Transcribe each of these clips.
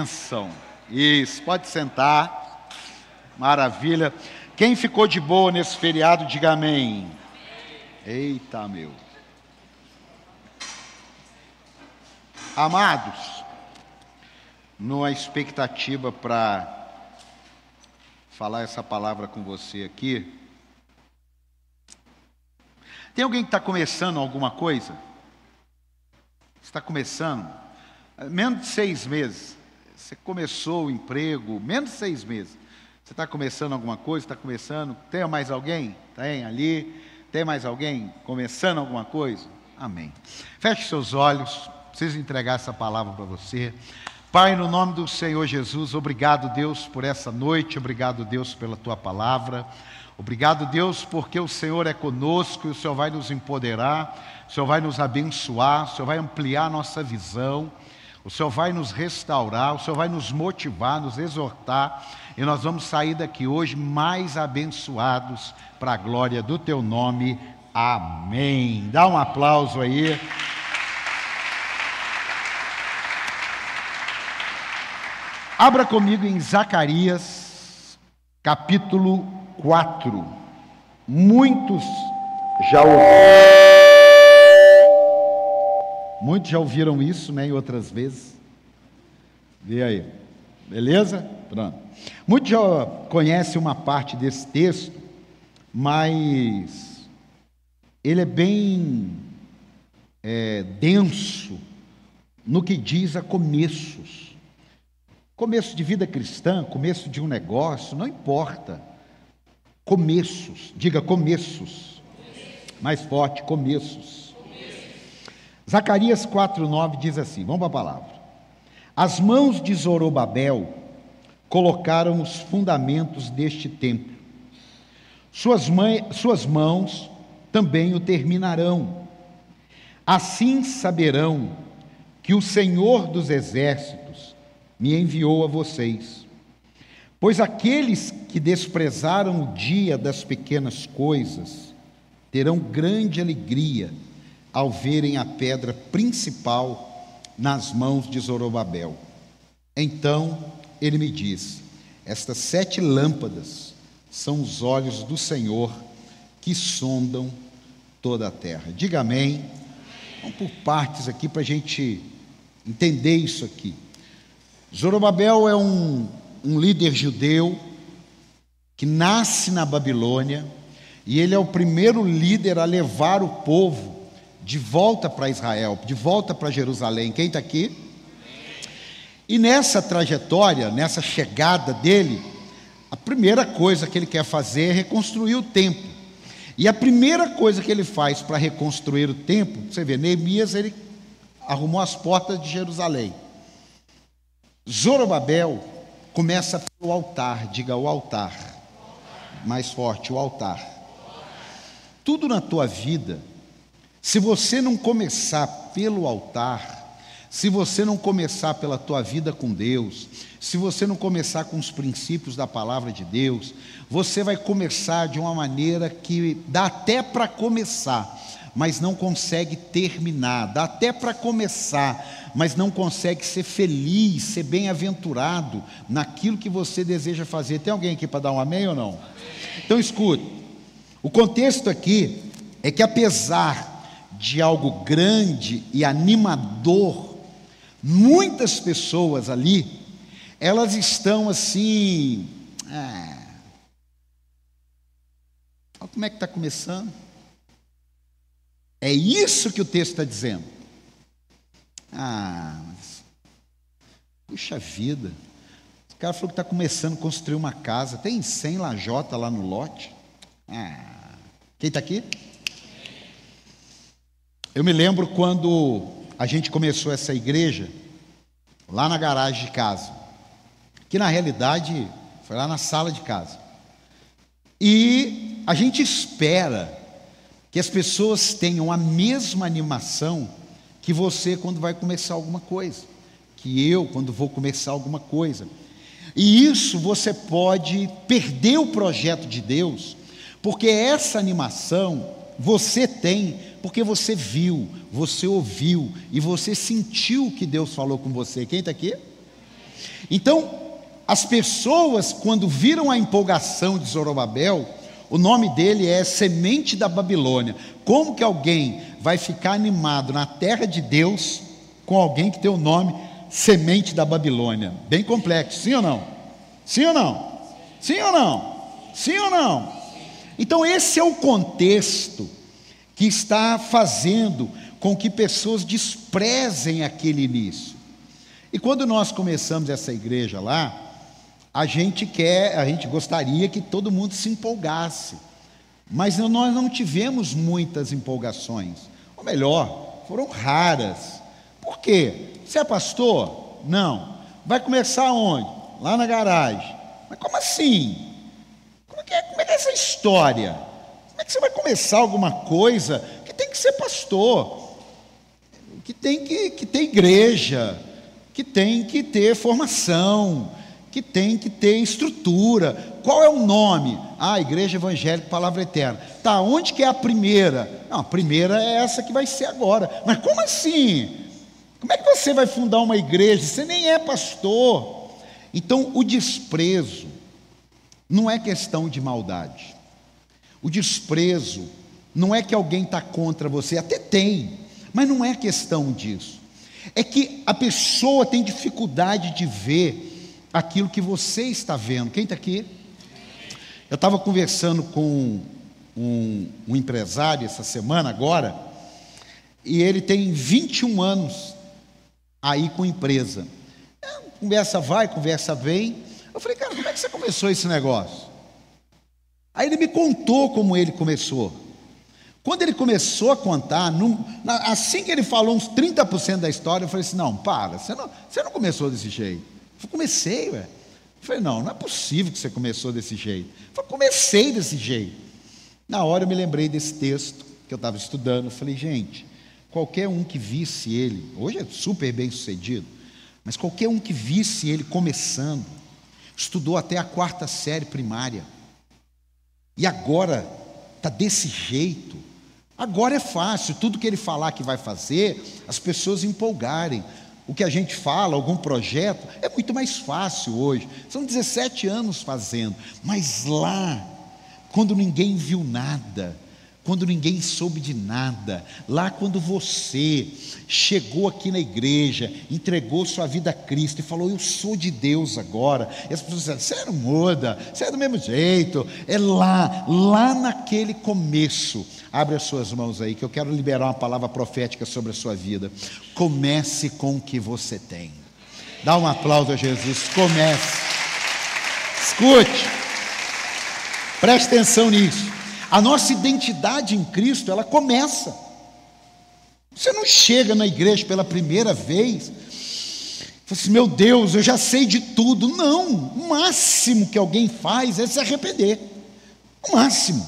bênção. Isso, pode sentar. Maravilha. Quem ficou de boa nesse feriado, diga amém. Eita, meu. Amados, numa expectativa para falar essa palavra com você aqui. Tem alguém que está começando alguma coisa? Está começando? Menos de seis meses. Você começou o emprego, menos seis meses. Você está começando alguma coisa? Está começando? Tem mais alguém? Tem ali? Tem mais alguém começando alguma coisa? Amém. Feche seus olhos. Preciso entregar essa palavra para você. Pai, no nome do Senhor Jesus, obrigado, Deus, por essa noite, obrigado, Deus, pela tua palavra. Obrigado, Deus, porque o Senhor é conosco e o Senhor vai nos empoderar, o Senhor vai nos abençoar, o Senhor vai ampliar nossa visão, o Senhor vai nos restaurar, o Senhor vai nos motivar, nos exortar, e nós vamos sair daqui hoje mais abençoados para a glória do teu nome. Amém. Dá um aplauso aí. Abra comigo em Zacarias, capítulo 4. Muitos já ouviram. Muitos já ouviram isso, né, em outras vezes. Vê aí. Beleza? Pronto. Muitos já conhecem uma parte desse texto, mas ele é bem é, denso no que diz a começos. Começo de vida cristã, começo de um negócio, não importa. Começos, diga começos. Mais forte, começos. Zacarias 4,9 diz assim: vamos para a palavra. As mãos de Zorobabel colocaram os fundamentos deste templo. Suas, mãe, suas mãos também o terminarão. Assim saberão que o Senhor dos exércitos me enviou a vocês. Pois aqueles que desprezaram o dia das pequenas coisas terão grande alegria ao verem a pedra principal nas mãos de Zorobabel. Então ele me disse: Estas sete lâmpadas são os olhos do Senhor que sondam toda a terra. Diga amém. Vamos por partes aqui para a gente entender isso aqui. Zorobabel é um, um líder judeu que nasce na Babilônia e ele é o primeiro líder a levar o povo de volta para Israel, de volta para Jerusalém. Quem está aqui? E nessa trajetória, nessa chegada dele, a primeira coisa que ele quer fazer é reconstruir o templo. E a primeira coisa que ele faz para reconstruir o templo, você vê, Neemias ele arrumou as portas de Jerusalém. Zorobabel começa pelo altar, diga o altar. Mais forte, o altar. Tudo na tua vida, se você não começar pelo altar, se você não começar pela tua vida com Deus, se você não começar com os princípios da palavra de Deus, você vai começar de uma maneira que dá até para começar, mas não consegue terminar, dá até para começar, mas não consegue ser feliz, ser bem-aventurado naquilo que você deseja fazer. Tem alguém aqui para dar um amém ou não? Então escute. O contexto aqui é que apesar de algo grande e animador, muitas pessoas ali, elas estão assim. Ah, como é que está começando. É isso que o texto está dizendo. Ah, mas, puxa vida. O cara falou que está começando a construir uma casa. Tem 100 lajota lá no lote. Ah, quem está aqui? Eu me lembro quando a gente começou essa igreja, lá na garagem de casa. Que na realidade foi lá na sala de casa. E a gente espera que as pessoas tenham a mesma animação que você quando vai começar alguma coisa, que eu quando vou começar alguma coisa. E isso você pode perder o projeto de Deus, porque essa animação você tem porque você viu, você ouviu e você sentiu que Deus falou com você. Quem está aqui? Então, as pessoas, quando viram a empolgação de Zorobabel, o nome dele é Semente da Babilônia. Como que alguém vai ficar animado na terra de Deus com alguém que tem o nome Semente da Babilônia? Bem complexo, sim ou não? Sim ou não? Sim ou não? Sim ou não? Então, esse é o contexto que está fazendo com que pessoas desprezem aquele início. E quando nós começamos essa igreja lá, a gente quer, a gente gostaria que todo mundo se empolgasse. Mas nós não tivemos muitas empolgações. Ou melhor, foram raras. Por quê? Você é pastor? Não. Vai começar onde? Lá na garagem. Mas como assim? Como é que é, como é, é essa história? Como é que você vai começar alguma coisa que tem que ser pastor? Que tem que, que ter igreja? que tem que ter formação, que tem que ter estrutura. Qual é o nome? Ah, Igreja Evangélica Palavra Eterna. Tá, onde que é a primeira? Não, a primeira é essa que vai ser agora. Mas como assim? Como é que você vai fundar uma igreja? Você nem é pastor. Então, o desprezo não é questão de maldade. O desprezo não é que alguém está contra você, até tem, mas não é questão disso é que a pessoa tem dificuldade de ver aquilo que você está vendo. Quem está aqui? Eu estava conversando com um, um, empresário essa semana agora, e ele tem 21 anos aí com empresa. É, conversa vai, conversa vem. Eu falei, cara, como é que você começou esse negócio? Aí ele me contou como ele começou. Quando ele começou a contar, num, assim que ele falou uns 30% da história, eu falei assim: não, para, você não, você não começou desse jeito. Eu comecei, ué. Eu falei, não, não é possível que você começou desse jeito. Eu falei, comecei desse jeito. Na hora eu me lembrei desse texto que eu estava estudando. Eu falei, gente, qualquer um que visse ele, hoje é super bem sucedido, mas qualquer um que visse ele começando, estudou até a quarta série primária, e agora está desse jeito, Agora é fácil, tudo que ele falar que vai fazer, as pessoas empolgarem. O que a gente fala, algum projeto, é muito mais fácil hoje. São 17 anos fazendo, mas lá, quando ninguém viu nada, quando ninguém soube de nada, lá quando você chegou aqui na igreja, entregou sua vida a Cristo e falou: Eu sou de Deus agora, e as pessoas disseram: Você não muda, você é do mesmo jeito. É lá, lá naquele começo. Abre as suas mãos aí, que eu quero liberar uma palavra profética sobre a sua vida. Comece com o que você tem. Dá um aplauso a Jesus. Comece. Escute. Preste atenção nisso. A nossa identidade em Cristo, ela começa. Você não chega na igreja pela primeira vez, fala assim, meu Deus, eu já sei de tudo. Não, o máximo que alguém faz é se arrepender. O máximo.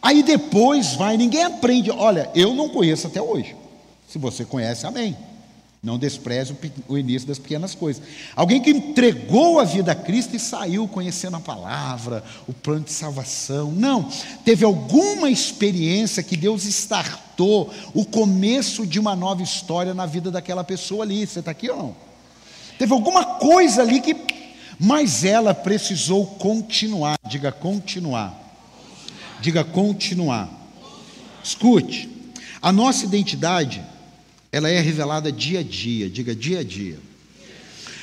Aí depois vai, ninguém aprende. Olha, eu não conheço até hoje. Se você conhece, amém. Não despreze o início das pequenas coisas. Alguém que entregou a vida a Cristo e saiu conhecendo a palavra, o plano de salvação. Não, teve alguma experiência que Deus startou o começo de uma nova história na vida daquela pessoa ali. Você está aqui ou não? Teve alguma coisa ali que. Mas ela precisou continuar. Diga continuar. Diga continuar. Escute, a nossa identidade ela é revelada dia a dia, diga dia a dia.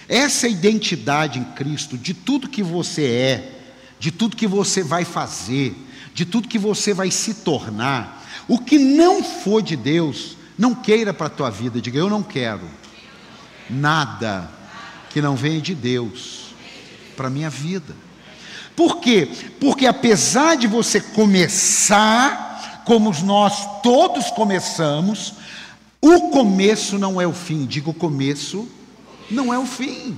Essa identidade em Cristo, de tudo que você é, de tudo que você vai fazer, de tudo que você vai se tornar, o que não for de Deus, não queira para a tua vida, diga eu não quero nada que não venha de Deus para a minha vida. Por quê? Porque apesar de você começar, como nós todos começamos, o começo não é o fim, digo o começo não é o fim.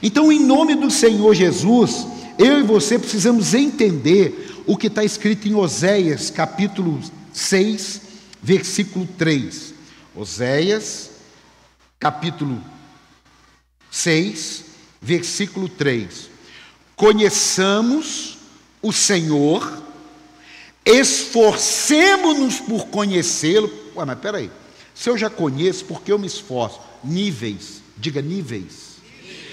Então, em nome do Senhor Jesus, eu e você precisamos entender o que está escrito em Oséias, capítulo 6, versículo 3. Oséias, capítulo 6, versículo 3. Conheçamos o Senhor, esforcemos-nos por conhecê-lo. Ué, mas peraí. aí se eu já conheço, por que eu me esforço? Níveis, diga níveis.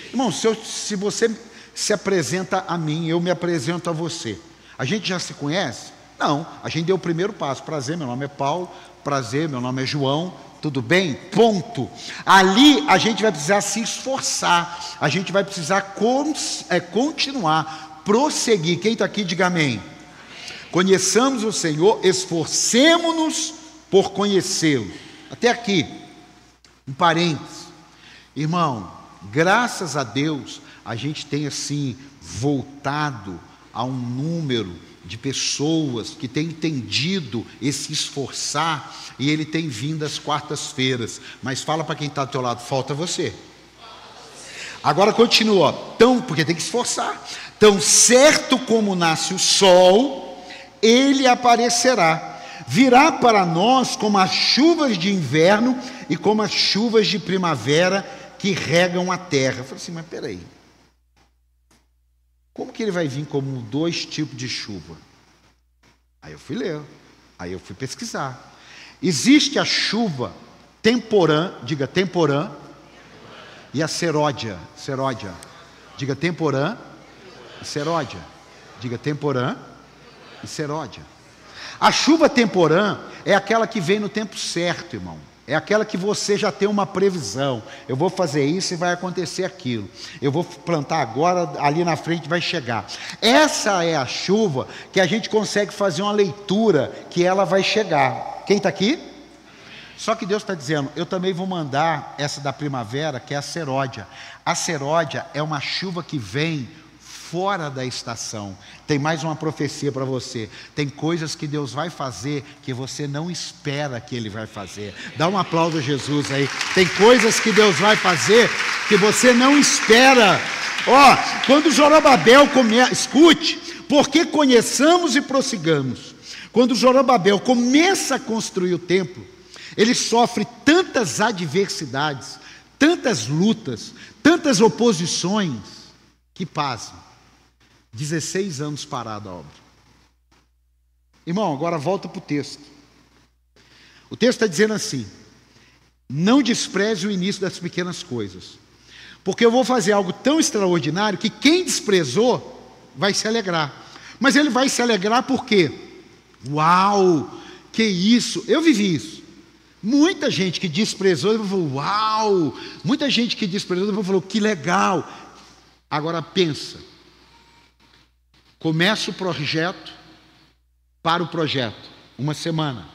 Irmão, se, eu, se você se apresenta a mim, eu me apresento a você. A gente já se conhece? Não, a gente deu o primeiro passo. Prazer, meu nome é Paulo. Prazer, meu nome é João. Tudo bem? Ponto. Ali a gente vai precisar se esforçar, a gente vai precisar con é, continuar, prosseguir. Quem está aqui, diga amém. Conheçamos o Senhor, esforcemos-nos por conhecê-lo. Até aqui, um parênteses. Irmão, graças a Deus, a gente tem assim voltado a um número de pessoas que têm entendido esse esforçar e ele tem vindo às quartas-feiras. Mas fala para quem está do teu lado, falta você. Agora continua, tão, porque tem que esforçar. Tão certo como nasce o sol, ele aparecerá. Virá para nós como as chuvas de inverno e como as chuvas de primavera que regam a terra. Eu falei assim, mas peraí. Como que ele vai vir como dois tipos de chuva? Aí eu fui ler, aí eu fui pesquisar. Existe a chuva temporã, diga temporã, e a seródia, seródia, diga temporã e seródia, diga temporã e seródia. A chuva temporã é aquela que vem no tempo certo, irmão. É aquela que você já tem uma previsão. Eu vou fazer isso e vai acontecer aquilo. Eu vou plantar agora, ali na frente vai chegar. Essa é a chuva que a gente consegue fazer uma leitura que ela vai chegar. Quem está aqui? Só que Deus está dizendo, eu também vou mandar essa da primavera, que é a seródia. A seródia é uma chuva que vem fora da estação. Tem mais uma profecia para você. Tem coisas que Deus vai fazer que você não espera que Ele vai fazer. Dá um aplauso a Jesus aí. Tem coisas que Deus vai fazer que você não espera. Ó, oh, quando Zorobabel começa, escute, porque conheçamos e prossigamos. Quando Zorobabel começa a construir o templo, ele sofre tantas adversidades, tantas lutas, tantas oposições, que pasmem. 16 anos parada a obra. Irmão, agora volta para o texto. O texto está dizendo assim: não despreze o início das pequenas coisas, porque eu vou fazer algo tão extraordinário que quem desprezou vai se alegrar. Mas ele vai se alegrar por quê? Uau, que isso! Eu vivi isso. Muita gente que desprezou, falou, uau! Muita gente que desprezou, falou, que legal! Agora pensa, Começa o projeto para o projeto. Uma semana,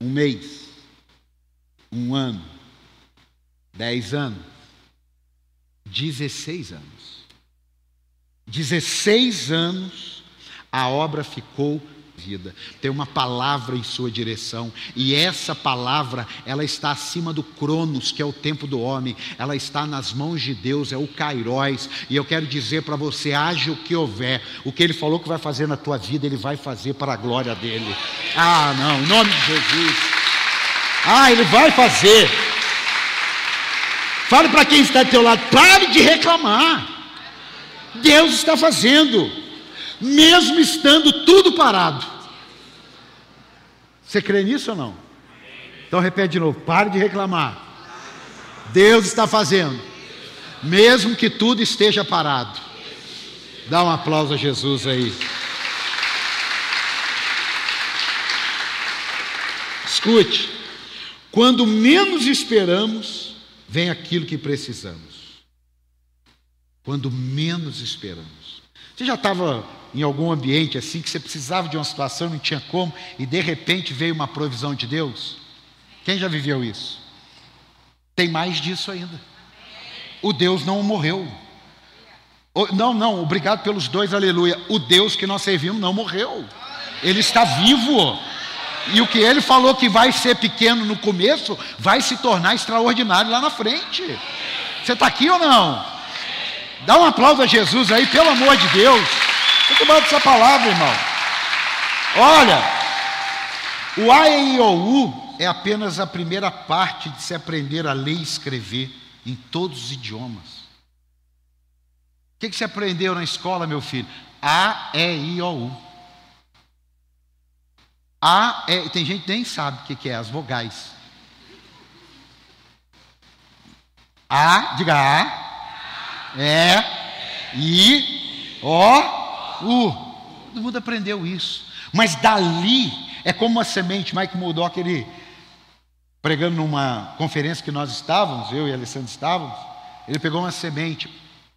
um mês, um ano, dez anos, dezesseis anos. Dezesseis anos a obra ficou vida. Tem uma palavra em sua direção, e essa palavra, ela está acima do Cronos, que é o tempo do homem. Ela está nas mãos de Deus, é o Cairóis. E eu quero dizer para você, haja o que houver. O que ele falou que vai fazer na tua vida, ele vai fazer para a glória dele. Ah, não, em nome de Jesus. Ah, ele vai fazer. Fale para quem está do teu lado, pare de reclamar. Deus está fazendo mesmo estando tudo parado. Você crê nisso ou não? Então repete de novo: pare de reclamar. Deus está fazendo, mesmo que tudo esteja parado. Dá um aplauso a Jesus aí. Escute, quando menos esperamos, vem aquilo que precisamos. Quando menos esperamos. Você já estava em algum ambiente assim, que você precisava de uma situação, não tinha como, e de repente veio uma provisão de Deus? Quem já viveu isso? Tem mais disso ainda. O Deus não morreu. Não, não, obrigado pelos dois, aleluia. O Deus que nós servimos não morreu. Ele está vivo. E o que ele falou que vai ser pequeno no começo, vai se tornar extraordinário lá na frente. Você está aqui ou não? Dá um aplauso a Jesus aí, pelo amor de Deus. Muito bom essa palavra, irmão. Olha, o A, E, I, O, U é apenas a primeira parte de se aprender a ler e escrever em todos os idiomas. O que, você aprendeu na escola, meu filho? A, E, I, O, U. A, E, tem gente que nem sabe o que, que é, as vogais. A, diga A, É. I. O. U. Todo mundo aprendeu isso. Mas dali é como uma semente. Mike Murdock, ele pregando numa conferência que nós estávamos, eu e Alessandro estávamos, ele pegou uma semente.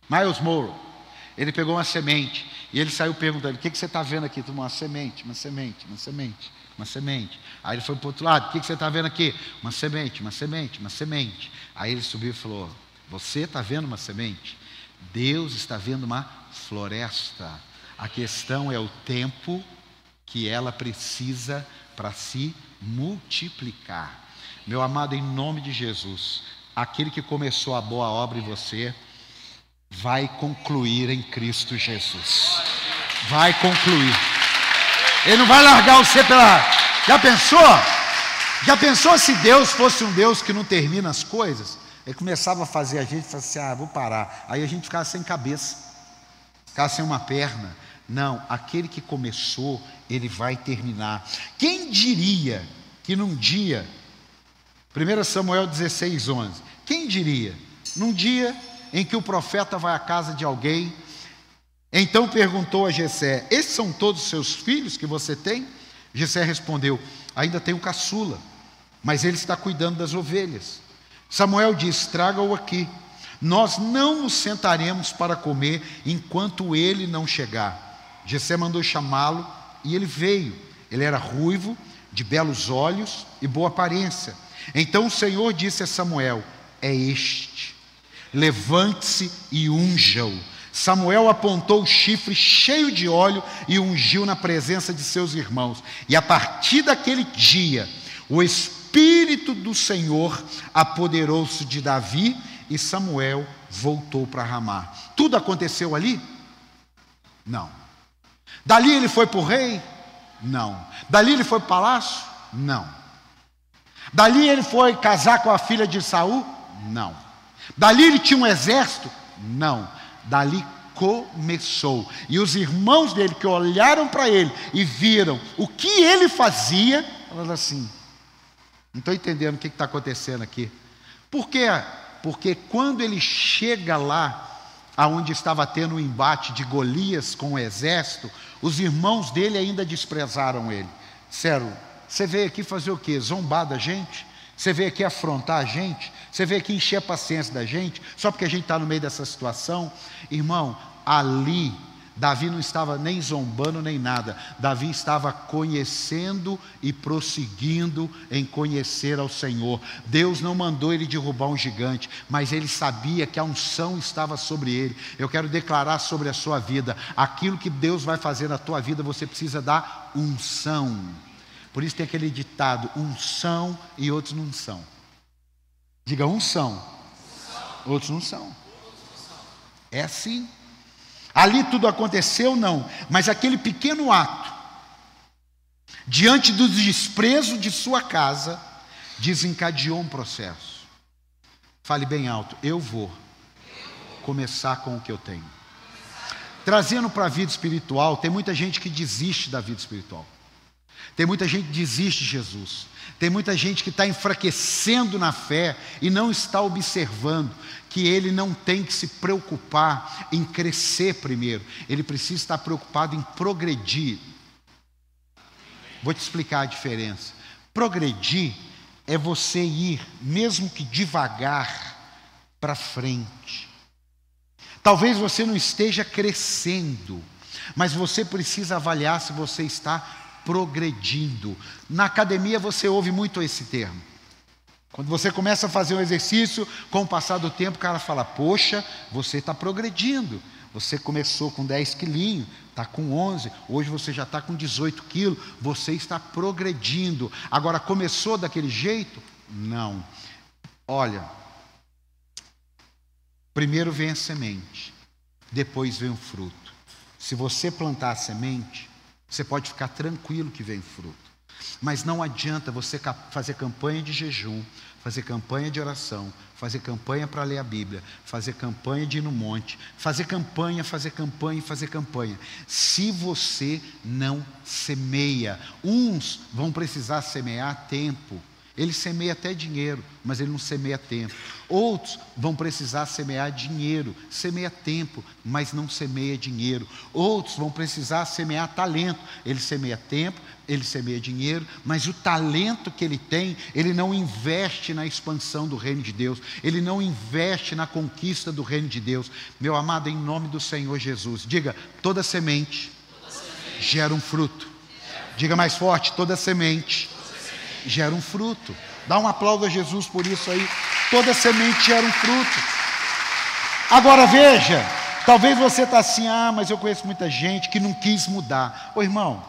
Miles Morrow. Ele pegou uma semente e ele saiu perguntando: O que, que você está vendo aqui? Uma semente, uma semente, uma semente, uma semente. Aí ele foi para o outro lado: O que, que você está vendo aqui? Uma semente, uma semente, uma semente. Aí ele subiu e falou: Você está vendo uma semente? Deus está vendo uma floresta. A questão é o tempo que ela precisa para se multiplicar. Meu amado, em nome de Jesus, aquele que começou a boa obra em você, vai concluir em Cristo Jesus. Vai concluir. Ele não vai largar você pela. Já pensou? Já pensou se Deus fosse um Deus que não termina as coisas? Ele começava a fazer a gente, falava assim: ah, vou parar. Aí a gente ficava sem cabeça, ficava sem uma perna. Não, aquele que começou, ele vai terminar. Quem diria que num dia, 1 Samuel 16, 11, quem diria, num dia em que o profeta vai à casa de alguém. Então perguntou a Jessé: Esses são todos os seus filhos que você tem? Jessé respondeu: Ainda tenho caçula, mas ele está cuidando das ovelhas. Samuel disse: Traga-o aqui. Nós não nos sentaremos para comer enquanto ele não chegar. Jessé mandou chamá-lo e ele veio. Ele era ruivo, de belos olhos e boa aparência. Então o Senhor disse a Samuel: É este levante-se e unja-o. Samuel apontou o chifre cheio de óleo e ungiu na presença de seus irmãos. E a partir daquele dia, o Espírito do Senhor apoderou-se de Davi e Samuel voltou para Ramá. Tudo aconteceu ali? Não. Dali ele foi para o rei? Não. Dali ele foi para o palácio? Não. Dali ele foi casar com a filha de Saul? Não. Dali ele tinha um exército? Não. Dali começou. E os irmãos dele que olharam para ele e viram o que ele fazia, falaram assim: não estou entendendo o que está acontecendo aqui. Por quê? Porque quando ele chega lá, aonde estava tendo o um embate de Golias com o exército, os irmãos dele ainda desprezaram ele. Sério, você veio aqui fazer o quê? Zombar da gente? Você veio aqui afrontar a gente? Você veio aqui encher a paciência da gente, só porque a gente está no meio dessa situação. Irmão, ali, Davi não estava nem zombando nem nada, Davi estava conhecendo e prosseguindo em conhecer ao Senhor. Deus não mandou ele derrubar um gigante, mas ele sabia que a unção estava sobre ele. Eu quero declarar sobre a sua vida: aquilo que Deus vai fazer na tua vida, você precisa da unção. Por isso tem aquele ditado: unção e outros não são. Diga uns são, outros não são. É assim. Ali tudo aconteceu, não, mas aquele pequeno ato, diante do desprezo de sua casa, desencadeou um processo. Fale bem alto, eu vou começar com o que eu tenho. Trazendo para a vida espiritual, tem muita gente que desiste da vida espiritual. Tem muita gente que desiste de Jesus. Tem muita gente que está enfraquecendo na fé e não está observando que ele não tem que se preocupar em crescer primeiro, ele precisa estar preocupado em progredir. Vou te explicar a diferença. Progredir é você ir, mesmo que devagar, para frente. Talvez você não esteja crescendo, mas você precisa avaliar se você está progredindo. Na academia você ouve muito esse termo. Quando você começa a fazer um exercício, com o passar do tempo, o cara fala: Poxa, você está progredindo. Você começou com 10 quilinhos, está com 11, hoje você já está com 18 quilos, você está progredindo. Agora, começou daquele jeito? Não. Olha, primeiro vem a semente, depois vem o fruto. Se você plantar a semente, você pode ficar tranquilo que vem fruto. Mas não adianta você fazer campanha de jejum, fazer campanha de oração, fazer campanha para ler a Bíblia, fazer campanha de ir no monte, fazer campanha, fazer campanha fazer campanha. Se você não semeia, uns vão precisar semear tempo Ele semeia até dinheiro, mas ele não semeia tempo. Outros vão precisar semear dinheiro, semeia tempo, mas não semeia dinheiro. Outros vão precisar semear talento, ele semeia tempo, ele semeia dinheiro, mas o talento que ele tem, ele não investe na expansão do reino de Deus, ele não investe na conquista do reino de Deus. Meu amado, em nome do Senhor Jesus, diga: toda semente, gera um fruto. Diga mais forte: toda semente gera um fruto. Dá um aplauso a Jesus por isso aí. Toda semente gera um fruto. Agora veja, talvez você está assim, ah, mas eu conheço muita gente que não quis mudar. Ô irmão,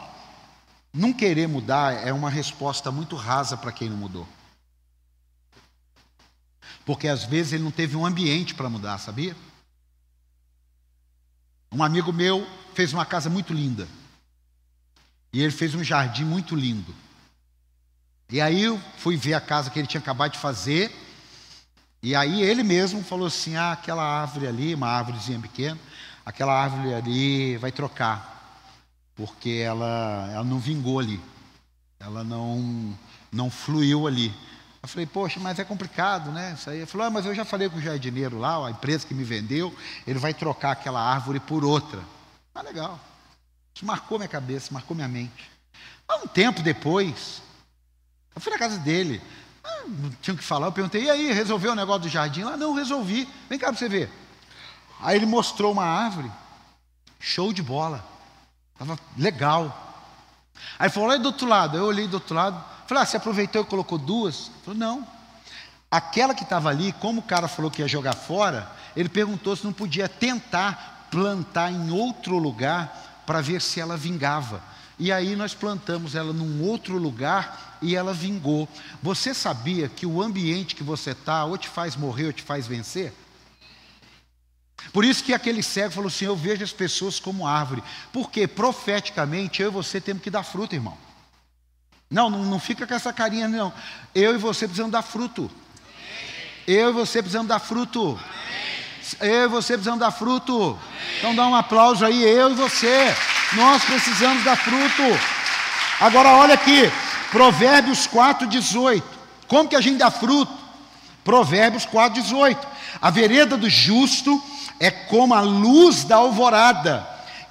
não querer mudar é uma resposta muito rasa para quem não mudou. Porque às vezes ele não teve um ambiente para mudar, sabia? Um amigo meu fez uma casa muito linda. E ele fez um jardim muito lindo. E aí eu fui ver a casa que ele tinha acabado de fazer. E aí ele mesmo falou assim: ah, aquela árvore ali, uma árvorezinha pequena, aquela árvore ali vai trocar, porque ela, ela não vingou ali, ela não, não fluiu ali. Eu falei, poxa, mas é complicado, né? Isso aí. Ele falou, ah, mas eu já falei com o jardineiro lá, a empresa que me vendeu, ele vai trocar aquela árvore por outra. Ah, legal. Isso marcou minha cabeça, marcou minha mente. Há um tempo depois, eu fui na casa dele. Ah, não tinha o que falar. Eu perguntei, e aí, resolveu o negócio do jardim lá? Não, resolvi. Vem cá para você ver. Aí ele mostrou uma árvore. Show de bola. Estava legal. Aí falou, olha do outro lado. Eu olhei do outro lado. Falei, ah, você aproveitou e colocou duas? Falou, não. Aquela que estava ali, como o cara falou que ia jogar fora, ele perguntou se não podia tentar plantar em outro lugar para ver se ela vingava. E aí nós plantamos ela num outro lugar e ela vingou. Você sabia que o ambiente que você está ou te faz morrer ou te faz vencer? Por isso que aquele cego falou assim: Eu vejo as pessoas como árvore. Porque profeticamente eu e você temos que dar fruto, irmão. Não, não, não fica com essa carinha, não. Eu e você precisamos dar fruto. Eu e você precisamos dar fruto. Eu e você precisamos dar fruto. Então dá um aplauso aí, eu e você. Nós precisamos dar fruto. Agora olha aqui, Provérbios 4, 18. Como que a gente dá fruto? Provérbios 4, 18. A vereda do justo é como a luz da alvorada,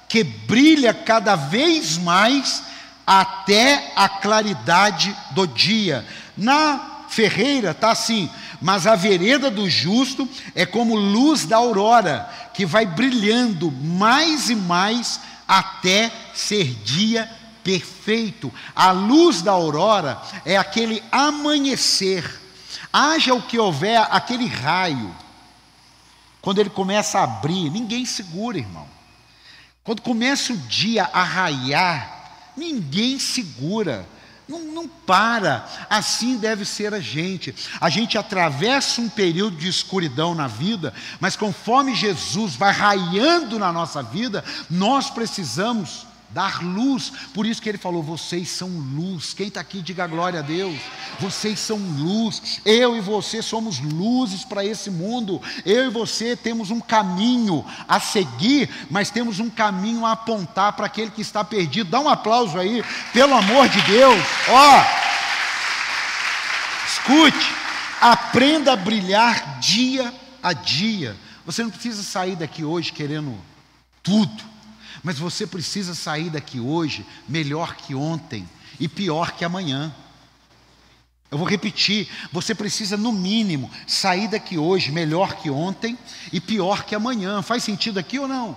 que brilha cada vez mais até a claridade do dia. Na ferreira está assim, mas a vereda do justo é como luz da aurora, que vai brilhando mais e mais até ser dia perfeito. A luz da aurora é aquele amanhecer. Haja o que houver, aquele raio. Quando ele começa a abrir, ninguém segura, irmão. Quando começa o dia a raiar, ninguém segura. Não, não, para. Assim deve ser a gente. A gente atravessa um período de escuridão na vida, mas conforme Jesus vai raiando na nossa vida, nós precisamos dar luz. Por isso que ele falou: vocês são luz. Quem está aqui, diga glória a Deus. Vocês são luz. Eu e você somos luzes para esse mundo. Eu e você temos um caminho a seguir, mas temos um caminho a apontar para aquele que está perdido. Dá um aplauso aí, pelo amor de Deus. Ó, escute, aprenda a brilhar dia a dia. Você não precisa sair daqui hoje querendo tudo. Mas você precisa sair daqui hoje melhor que ontem e pior que amanhã. Eu vou repetir, você precisa, no mínimo, sair daqui hoje melhor que ontem e pior que amanhã. Faz sentido aqui ou não?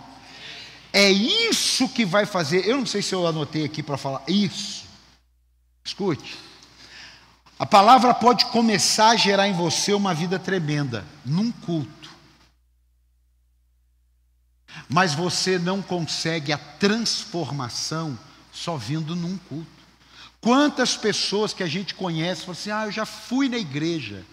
É isso que vai fazer. Eu não sei se eu anotei aqui para falar. Isso. Escute. A palavra pode começar a gerar em você uma vida tremenda, num culto. Mas você não consegue a transformação só vindo num culto. Quantas pessoas que a gente conhece falam assim: ah, eu já fui na igreja,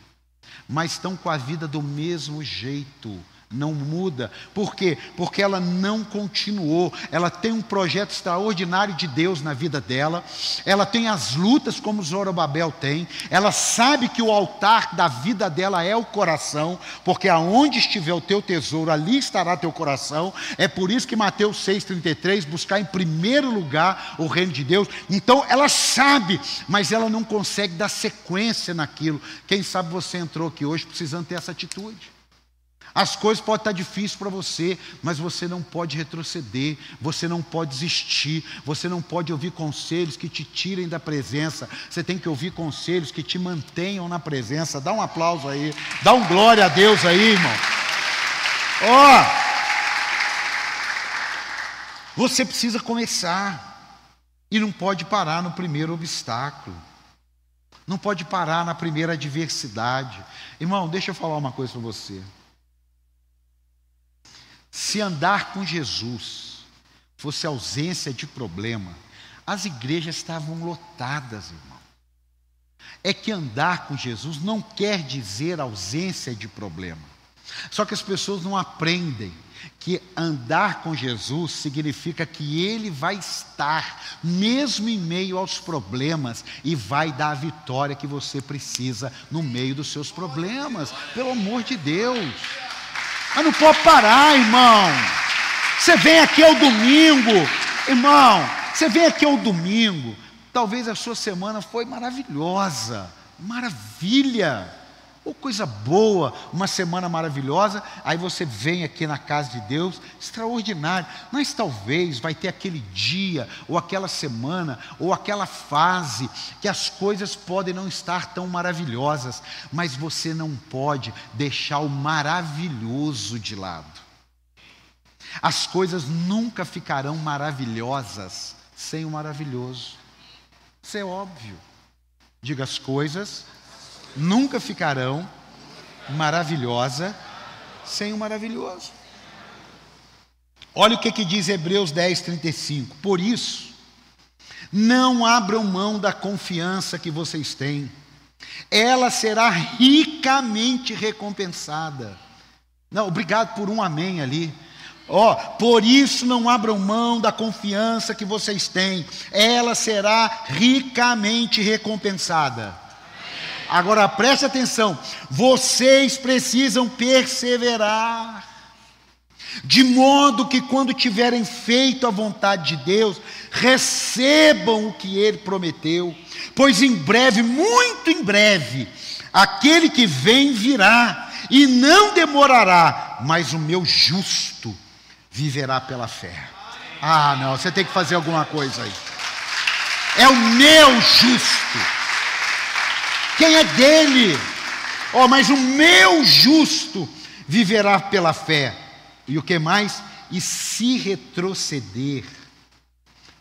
mas estão com a vida do mesmo jeito, não muda. Por quê? Porque ela não continuou. Ela tem um projeto extraordinário de Deus na vida dela. Ela tem as lutas como Zorobabel tem. Ela sabe que o altar da vida dela é o coração, porque aonde estiver o teu tesouro, ali estará teu coração. É por isso que Mateus 6:33 buscar em primeiro lugar o reino de Deus. Então ela sabe, mas ela não consegue dar sequência naquilo. Quem sabe você entrou aqui hoje precisando ter essa atitude. As coisas podem estar difíceis para você, mas você não pode retroceder, você não pode desistir, você não pode ouvir conselhos que te tirem da presença, você tem que ouvir conselhos que te mantenham na presença. Dá um aplauso aí, dá um glória a Deus aí, irmão. Ó, oh, você precisa começar e não pode parar no primeiro obstáculo. Não pode parar na primeira adversidade. Irmão, deixa eu falar uma coisa para você. Se andar com Jesus fosse ausência de problema, as igrejas estavam lotadas, irmão. É que andar com Jesus não quer dizer ausência de problema. Só que as pessoas não aprendem que andar com Jesus significa que Ele vai estar, mesmo em meio aos problemas, e vai dar a vitória que você precisa no meio dos seus problemas, pelo amor de Deus. Mas não pode parar, irmão. Você vem aqui ao domingo, irmão. Você vem aqui ao domingo. Talvez a sua semana foi maravilhosa, maravilha. Ou coisa boa, uma semana maravilhosa, aí você vem aqui na casa de Deus, extraordinário. Mas talvez vai ter aquele dia, ou aquela semana, ou aquela fase, que as coisas podem não estar tão maravilhosas, mas você não pode deixar o maravilhoso de lado. As coisas nunca ficarão maravilhosas sem o maravilhoso. Isso é óbvio. Diga as coisas nunca ficarão maravilhosa sem o maravilhoso. Olha o que, que diz Hebreus 10, 35. Por isso, não abram mão da confiança que vocês têm, ela será ricamente recompensada. Não, obrigado por um amém ali. Ó, oh, por isso não abram mão da confiança que vocês têm, ela será ricamente recompensada. Agora preste atenção: vocês precisam perseverar, de modo que quando tiverem feito a vontade de Deus, recebam o que Ele prometeu, pois em breve, muito em breve, aquele que vem virá e não demorará, mas o meu justo viverá pela fé. Ah, não, você tem que fazer alguma coisa aí. É o meu justo quem é dele. Oh, mas o meu justo viverá pela fé. E o que mais? E se retroceder,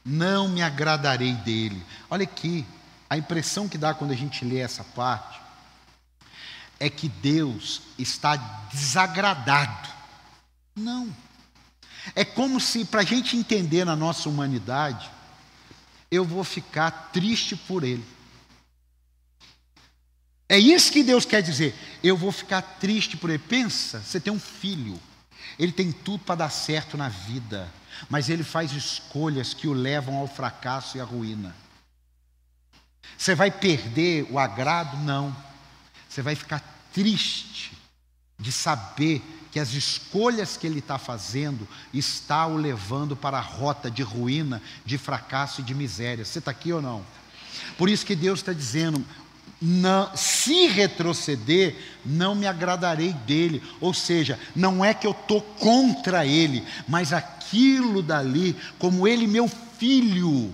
não me agradarei dele. Olha aqui, a impressão que dá quando a gente lê essa parte é que Deus está desagradado. Não. É como se, para a gente entender na nossa humanidade, eu vou ficar triste por ele. É isso que Deus quer dizer. Eu vou ficar triste por ele. Pensa, você tem um filho. Ele tem tudo para dar certo na vida, mas ele faz escolhas que o levam ao fracasso e à ruína. Você vai perder o agrado? Não. Você vai ficar triste de saber que as escolhas que ele está fazendo está o levando para a rota de ruína, de fracasso e de miséria. Você está aqui ou não? Por isso que Deus está dizendo: não, se retroceder, não me agradarei dele. Ou seja, não é que eu estou contra ele, mas aquilo dali, como ele meu filho,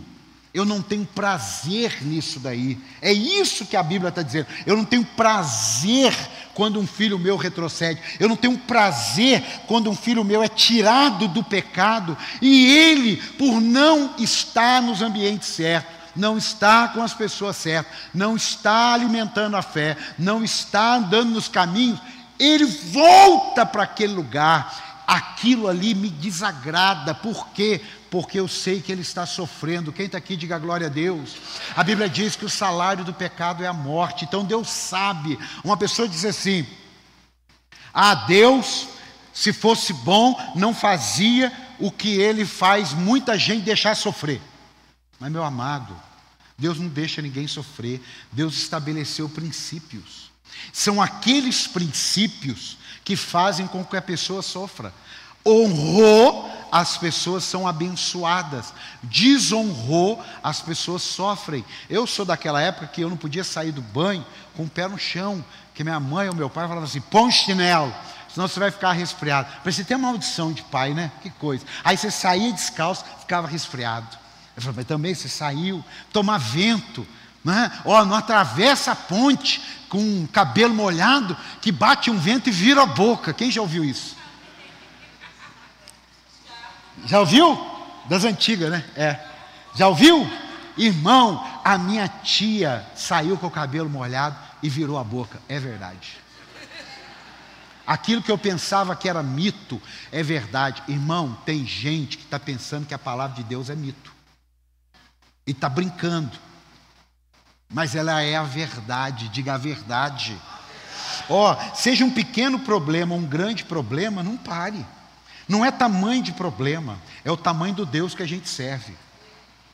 eu não tenho prazer nisso daí. É isso que a Bíblia está dizendo. Eu não tenho prazer quando um filho meu retrocede. Eu não tenho prazer quando um filho meu é tirado do pecado e ele, por não estar nos ambientes certos não está com as pessoas certas, não está alimentando a fé, não está andando nos caminhos, ele volta para aquele lugar. Aquilo ali me desagrada, por quê? Porque eu sei que ele está sofrendo. Quem está aqui, diga glória a Deus. A Bíblia diz que o salário do pecado é a morte, então Deus sabe. Uma pessoa diz assim: Ah, Deus Se fosse bom, não fazia o que ele faz muita gente deixar sofrer. Mas, meu amado, Deus não deixa ninguém sofrer. Deus estabeleceu princípios. São aqueles princípios que fazem com que a pessoa sofra. Honrou, as pessoas são abençoadas. Desonrou, as pessoas sofrem. Eu sou daquela época que eu não podia sair do banho com o pé no chão, que minha mãe ou meu pai falavam assim: põe chinelo senão você vai ficar resfriado. Parecia uma maldição de pai, né? Que coisa. Aí você saía descalço, ficava resfriado. Falei, também você saiu, tomar vento, né? Ó, não atravessa a ponte com o cabelo molhado, que bate um vento e vira a boca. Quem já ouviu isso? Já ouviu? Das antigas, né? É. Já ouviu? Irmão, a minha tia saiu com o cabelo molhado e virou a boca. É verdade. Aquilo que eu pensava que era mito é verdade. Irmão, tem gente que está pensando que a palavra de Deus é mito. E está brincando. Mas ela é a verdade, diga a verdade. Ó, oh, seja um pequeno problema, um grande problema, não pare. Não é tamanho de problema, é o tamanho do Deus que a gente serve.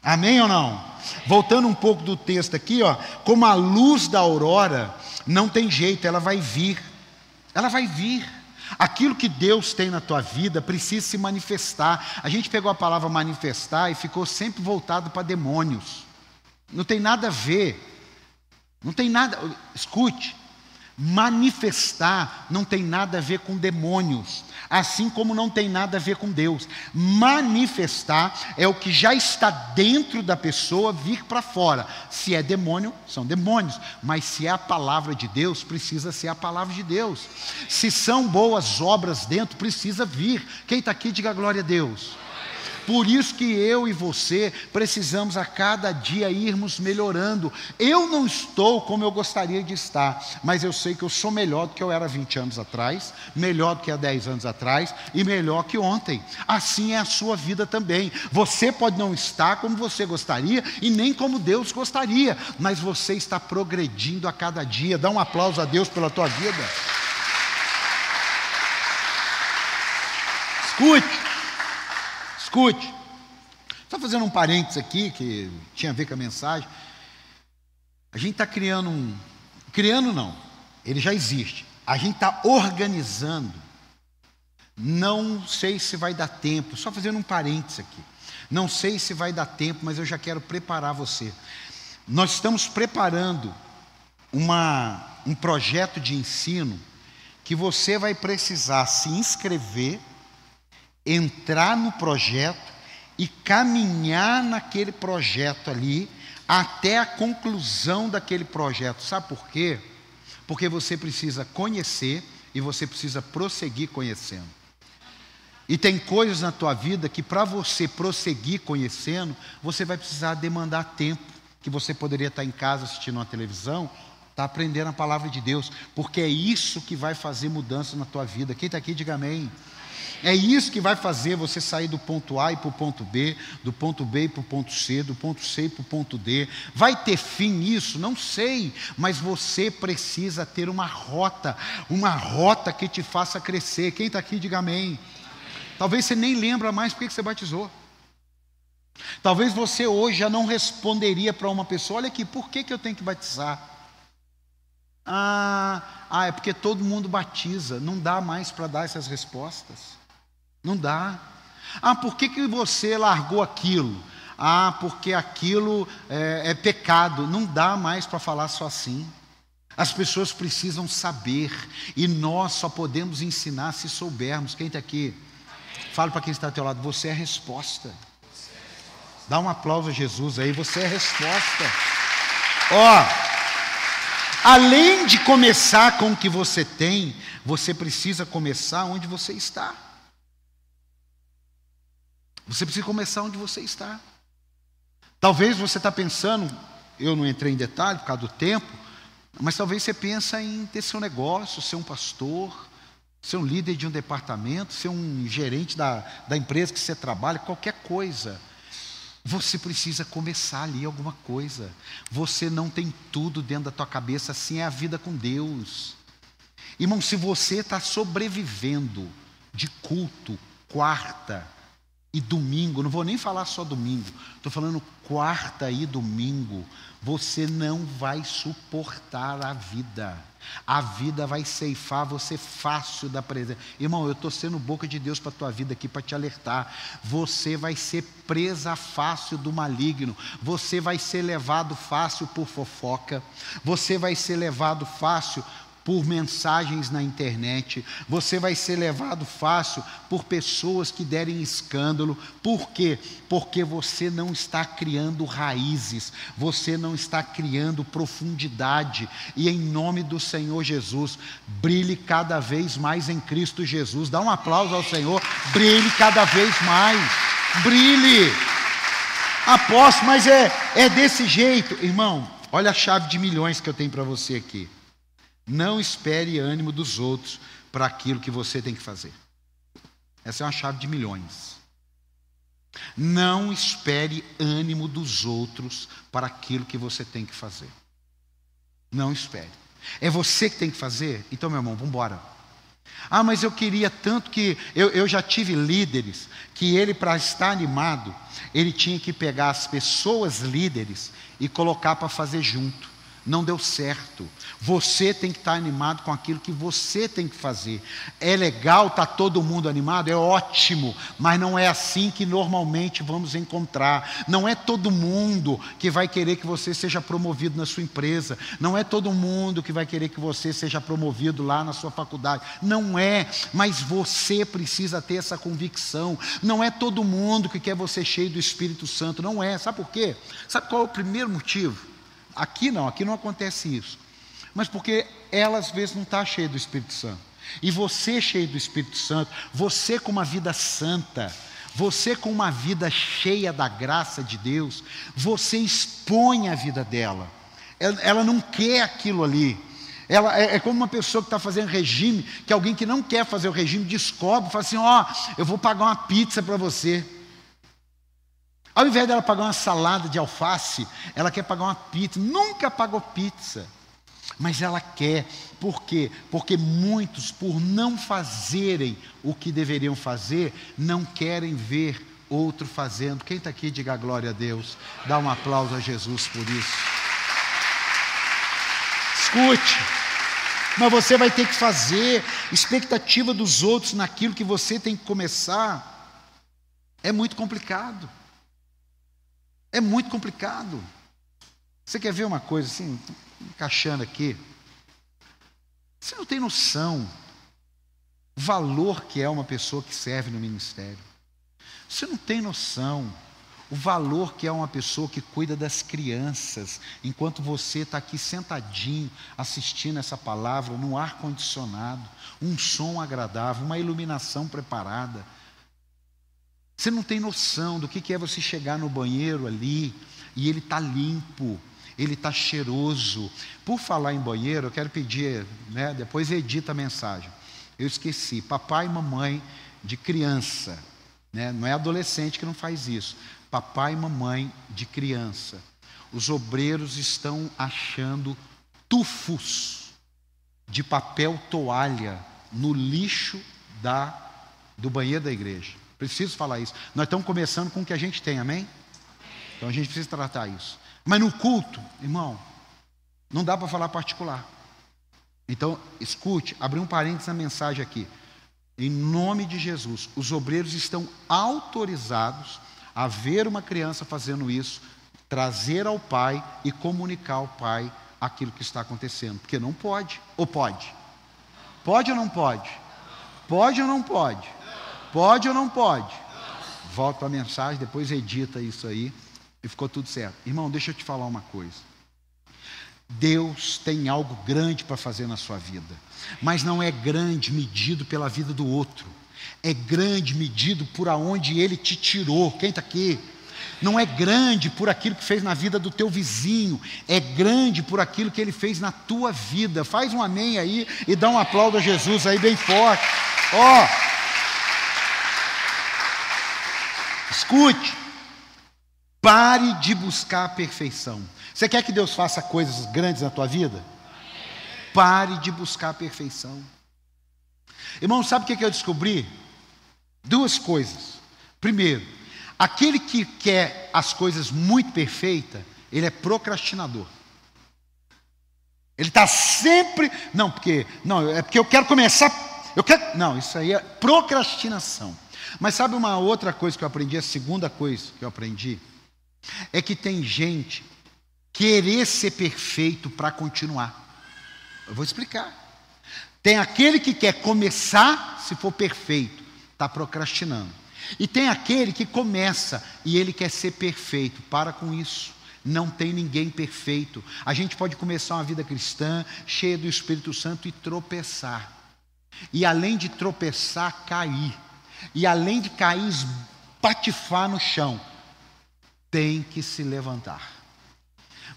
Amém ou não? Voltando um pouco do texto aqui, ó, como a luz da aurora, não tem jeito, ela vai vir ela vai vir. Aquilo que Deus tem na tua vida precisa se manifestar. A gente pegou a palavra manifestar e ficou sempre voltado para demônios. Não tem nada a ver. Não tem nada. Escute. Manifestar não tem nada a ver com demônios, assim como não tem nada a ver com Deus. Manifestar é o que já está dentro da pessoa vir para fora. Se é demônio, são demônios, mas se é a palavra de Deus, precisa ser a palavra de Deus. Se são boas obras dentro, precisa vir. Quem está aqui, diga glória a Deus. Por isso que eu e você precisamos a cada dia irmos melhorando. Eu não estou como eu gostaria de estar, mas eu sei que eu sou melhor do que eu era 20 anos atrás, melhor do que há 10 anos atrás e melhor que ontem. Assim é a sua vida também. Você pode não estar como você gostaria e nem como Deus gostaria, mas você está progredindo a cada dia. Dá um aplauso a Deus pela tua vida. Escute. Escute. Só fazendo um parênteses aqui, que tinha a ver com a mensagem. A gente está criando um. Criando não, ele já existe. A gente está organizando. Não sei se vai dar tempo, só fazendo um parênteses aqui. Não sei se vai dar tempo, mas eu já quero preparar você. Nós estamos preparando uma, um projeto de ensino que você vai precisar se inscrever entrar no projeto e caminhar naquele projeto ali até a conclusão daquele projeto. Sabe por quê? Porque você precisa conhecer e você precisa prosseguir conhecendo. E tem coisas na tua vida que para você prosseguir conhecendo, você vai precisar demandar tempo, que você poderia estar em casa assistindo uma televisão, está aprendendo a palavra de Deus, porque é isso que vai fazer mudança na tua vida. Quem está aqui, diga amém. É isso que vai fazer você sair do ponto A e para o ponto B, do ponto B para o ponto C, do ponto C para o ponto D. Vai ter fim isso? Não sei, mas você precisa ter uma rota, uma rota que te faça crescer. Quem está aqui, diga amém. Talvez você nem lembra mais porque que você batizou. Talvez você hoje já não responderia para uma pessoa: olha aqui, por que, que eu tenho que batizar? Ah, ah, é porque todo mundo batiza, não dá mais para dar essas respostas. Não dá. Ah, por que, que você largou aquilo? Ah, porque aquilo é, é pecado. Não dá mais para falar só assim. As pessoas precisam saber e nós só podemos ensinar se soubermos. Quem está aqui? Fala para quem está ao teu lado, você é a resposta. Dá um aplauso a Jesus aí, você é a resposta. Ó, oh, além de começar com o que você tem, você precisa começar onde você está. Você precisa começar onde você está. Talvez você está pensando, eu não entrei em detalhe por causa do tempo, mas talvez você pensa em ter seu negócio, ser um pastor, ser um líder de um departamento, ser um gerente da, da empresa que você trabalha, qualquer coisa. Você precisa começar ali alguma coisa. Você não tem tudo dentro da tua cabeça, assim é a vida com Deus. Irmão, se você está sobrevivendo de culto, quarta e domingo, não vou nem falar só domingo, estou falando quarta e domingo, você não vai suportar a vida. A vida vai ceifar você fácil da presença. Irmão, eu estou sendo boca de Deus para a tua vida aqui para te alertar. Você vai ser presa fácil do maligno. Você vai ser levado fácil por fofoca. Você vai ser levado fácil por mensagens na internet, você vai ser levado fácil por pessoas que derem escândalo. Por quê? Porque você não está criando raízes, você não está criando profundidade. E em nome do Senhor Jesus, brilhe cada vez mais em Cristo Jesus. Dá um aplauso ao Senhor, brilhe cada vez mais. Brilhe. Aposto, mas é, é desse jeito, irmão. Olha a chave de milhões que eu tenho para você aqui. Não espere ânimo dos outros para aquilo que você tem que fazer. Essa é uma chave de milhões. Não espere ânimo dos outros para aquilo que você tem que fazer. Não espere. É você que tem que fazer? Então, meu irmão, vamos embora. Ah, mas eu queria tanto que. Eu, eu já tive líderes que ele, para estar animado, ele tinha que pegar as pessoas líderes e colocar para fazer junto não deu certo. Você tem que estar animado com aquilo que você tem que fazer. É legal estar tá todo mundo animado, é ótimo, mas não é assim que normalmente vamos encontrar. Não é todo mundo que vai querer que você seja promovido na sua empresa. Não é todo mundo que vai querer que você seja promovido lá na sua faculdade. Não é, mas você precisa ter essa convicção. Não é todo mundo que quer você cheio do Espírito Santo. Não é. Sabe por quê? Sabe qual é o primeiro motivo? Aqui não, aqui não acontece isso. Mas porque ela às vezes não está cheia do Espírito Santo. E você cheio do Espírito Santo, você com uma vida santa, você com uma vida cheia da graça de Deus, você expõe a vida dela. Ela, ela não quer aquilo ali. Ela é, é como uma pessoa que está fazendo regime, que alguém que não quer fazer o regime descobre, fala assim: ó, oh, eu vou pagar uma pizza para você. Ao invés dela pagar uma salada de alface, ela quer pagar uma pizza. Nunca pagou pizza. Mas ela quer. Por quê? Porque muitos, por não fazerem o que deveriam fazer, não querem ver outro fazendo. Quem está aqui, diga glória a Deus. Dá um aplauso a Jesus por isso. Escute. Mas você vai ter que fazer. Expectativa dos outros naquilo que você tem que começar. É muito complicado. É muito complicado. Você quer ver uma coisa assim, encaixando aqui? Você não tem noção o valor que é uma pessoa que serve no ministério. Você não tem noção o valor que é uma pessoa que cuida das crianças, enquanto você está aqui sentadinho assistindo essa palavra, no ar condicionado, um som agradável, uma iluminação preparada. Você não tem noção do que é você chegar no banheiro ali e ele está limpo, ele está cheiroso. Por falar em banheiro, eu quero pedir, né, depois edita a mensagem. Eu esqueci, papai e mamãe de criança, né, não é adolescente que não faz isso. Papai e mamãe de criança. Os obreiros estão achando tufos de papel toalha no lixo da, do banheiro da igreja. Preciso falar isso. Nós estamos começando com o que a gente tem, amém? Então a gente precisa tratar isso. Mas no culto, irmão, não dá para falar particular. Então, escute, abri um parênteses na mensagem aqui. Em nome de Jesus, os obreiros estão autorizados a ver uma criança fazendo isso, trazer ao pai e comunicar ao pai aquilo que está acontecendo. Porque não pode. Ou pode? Pode ou não pode? Pode ou não pode? Pode ou não pode? Volta para a mensagem, depois edita isso aí e ficou tudo certo. Irmão, deixa eu te falar uma coisa. Deus tem algo grande para fazer na sua vida, mas não é grande medido pela vida do outro, é grande medido por aonde Ele te tirou. Quem está aqui? Não é grande por aquilo que fez na vida do teu vizinho, é grande por aquilo que Ele fez na tua vida. Faz um amém aí e dá um aplauso a Jesus aí bem forte. Ó. Oh, Escute, pare de buscar a perfeição. Você quer que Deus faça coisas grandes na tua vida? Pare de buscar a perfeição. Irmão, sabe o que eu descobri? Duas coisas. Primeiro, aquele que quer as coisas muito perfeitas, ele é procrastinador. Ele está sempre. Não, porque. Não, é porque eu quero começar. Eu quero. Não, isso aí é procrastinação. Mas sabe uma outra coisa que eu aprendi? A segunda coisa que eu aprendi é que tem gente querer ser perfeito para continuar. Eu vou explicar. Tem aquele que quer começar, se for perfeito, está procrastinando. E tem aquele que começa e ele quer ser perfeito. Para com isso. Não tem ninguém perfeito. A gente pode começar uma vida cristã cheia do Espírito Santo e tropeçar. E além de tropeçar, cair. E além de cair, patifar no chão. Tem que se levantar.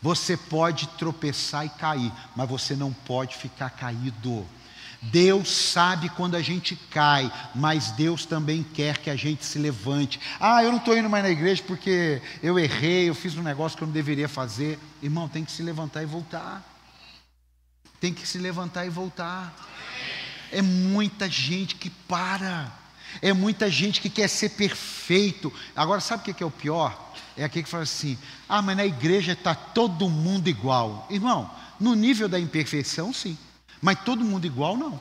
Você pode tropeçar e cair, mas você não pode ficar caído. Deus sabe quando a gente cai, mas Deus também quer que a gente se levante. Ah, eu não estou indo mais na igreja porque eu errei, eu fiz um negócio que eu não deveria fazer. Irmão, tem que se levantar e voltar. Tem que se levantar e voltar. É muita gente que para. É muita gente que quer ser perfeito. Agora, sabe o que é o pior? É aquele que fala assim: ah, mas na igreja está todo mundo igual. Irmão, no nível da imperfeição, sim. Mas todo mundo igual, não.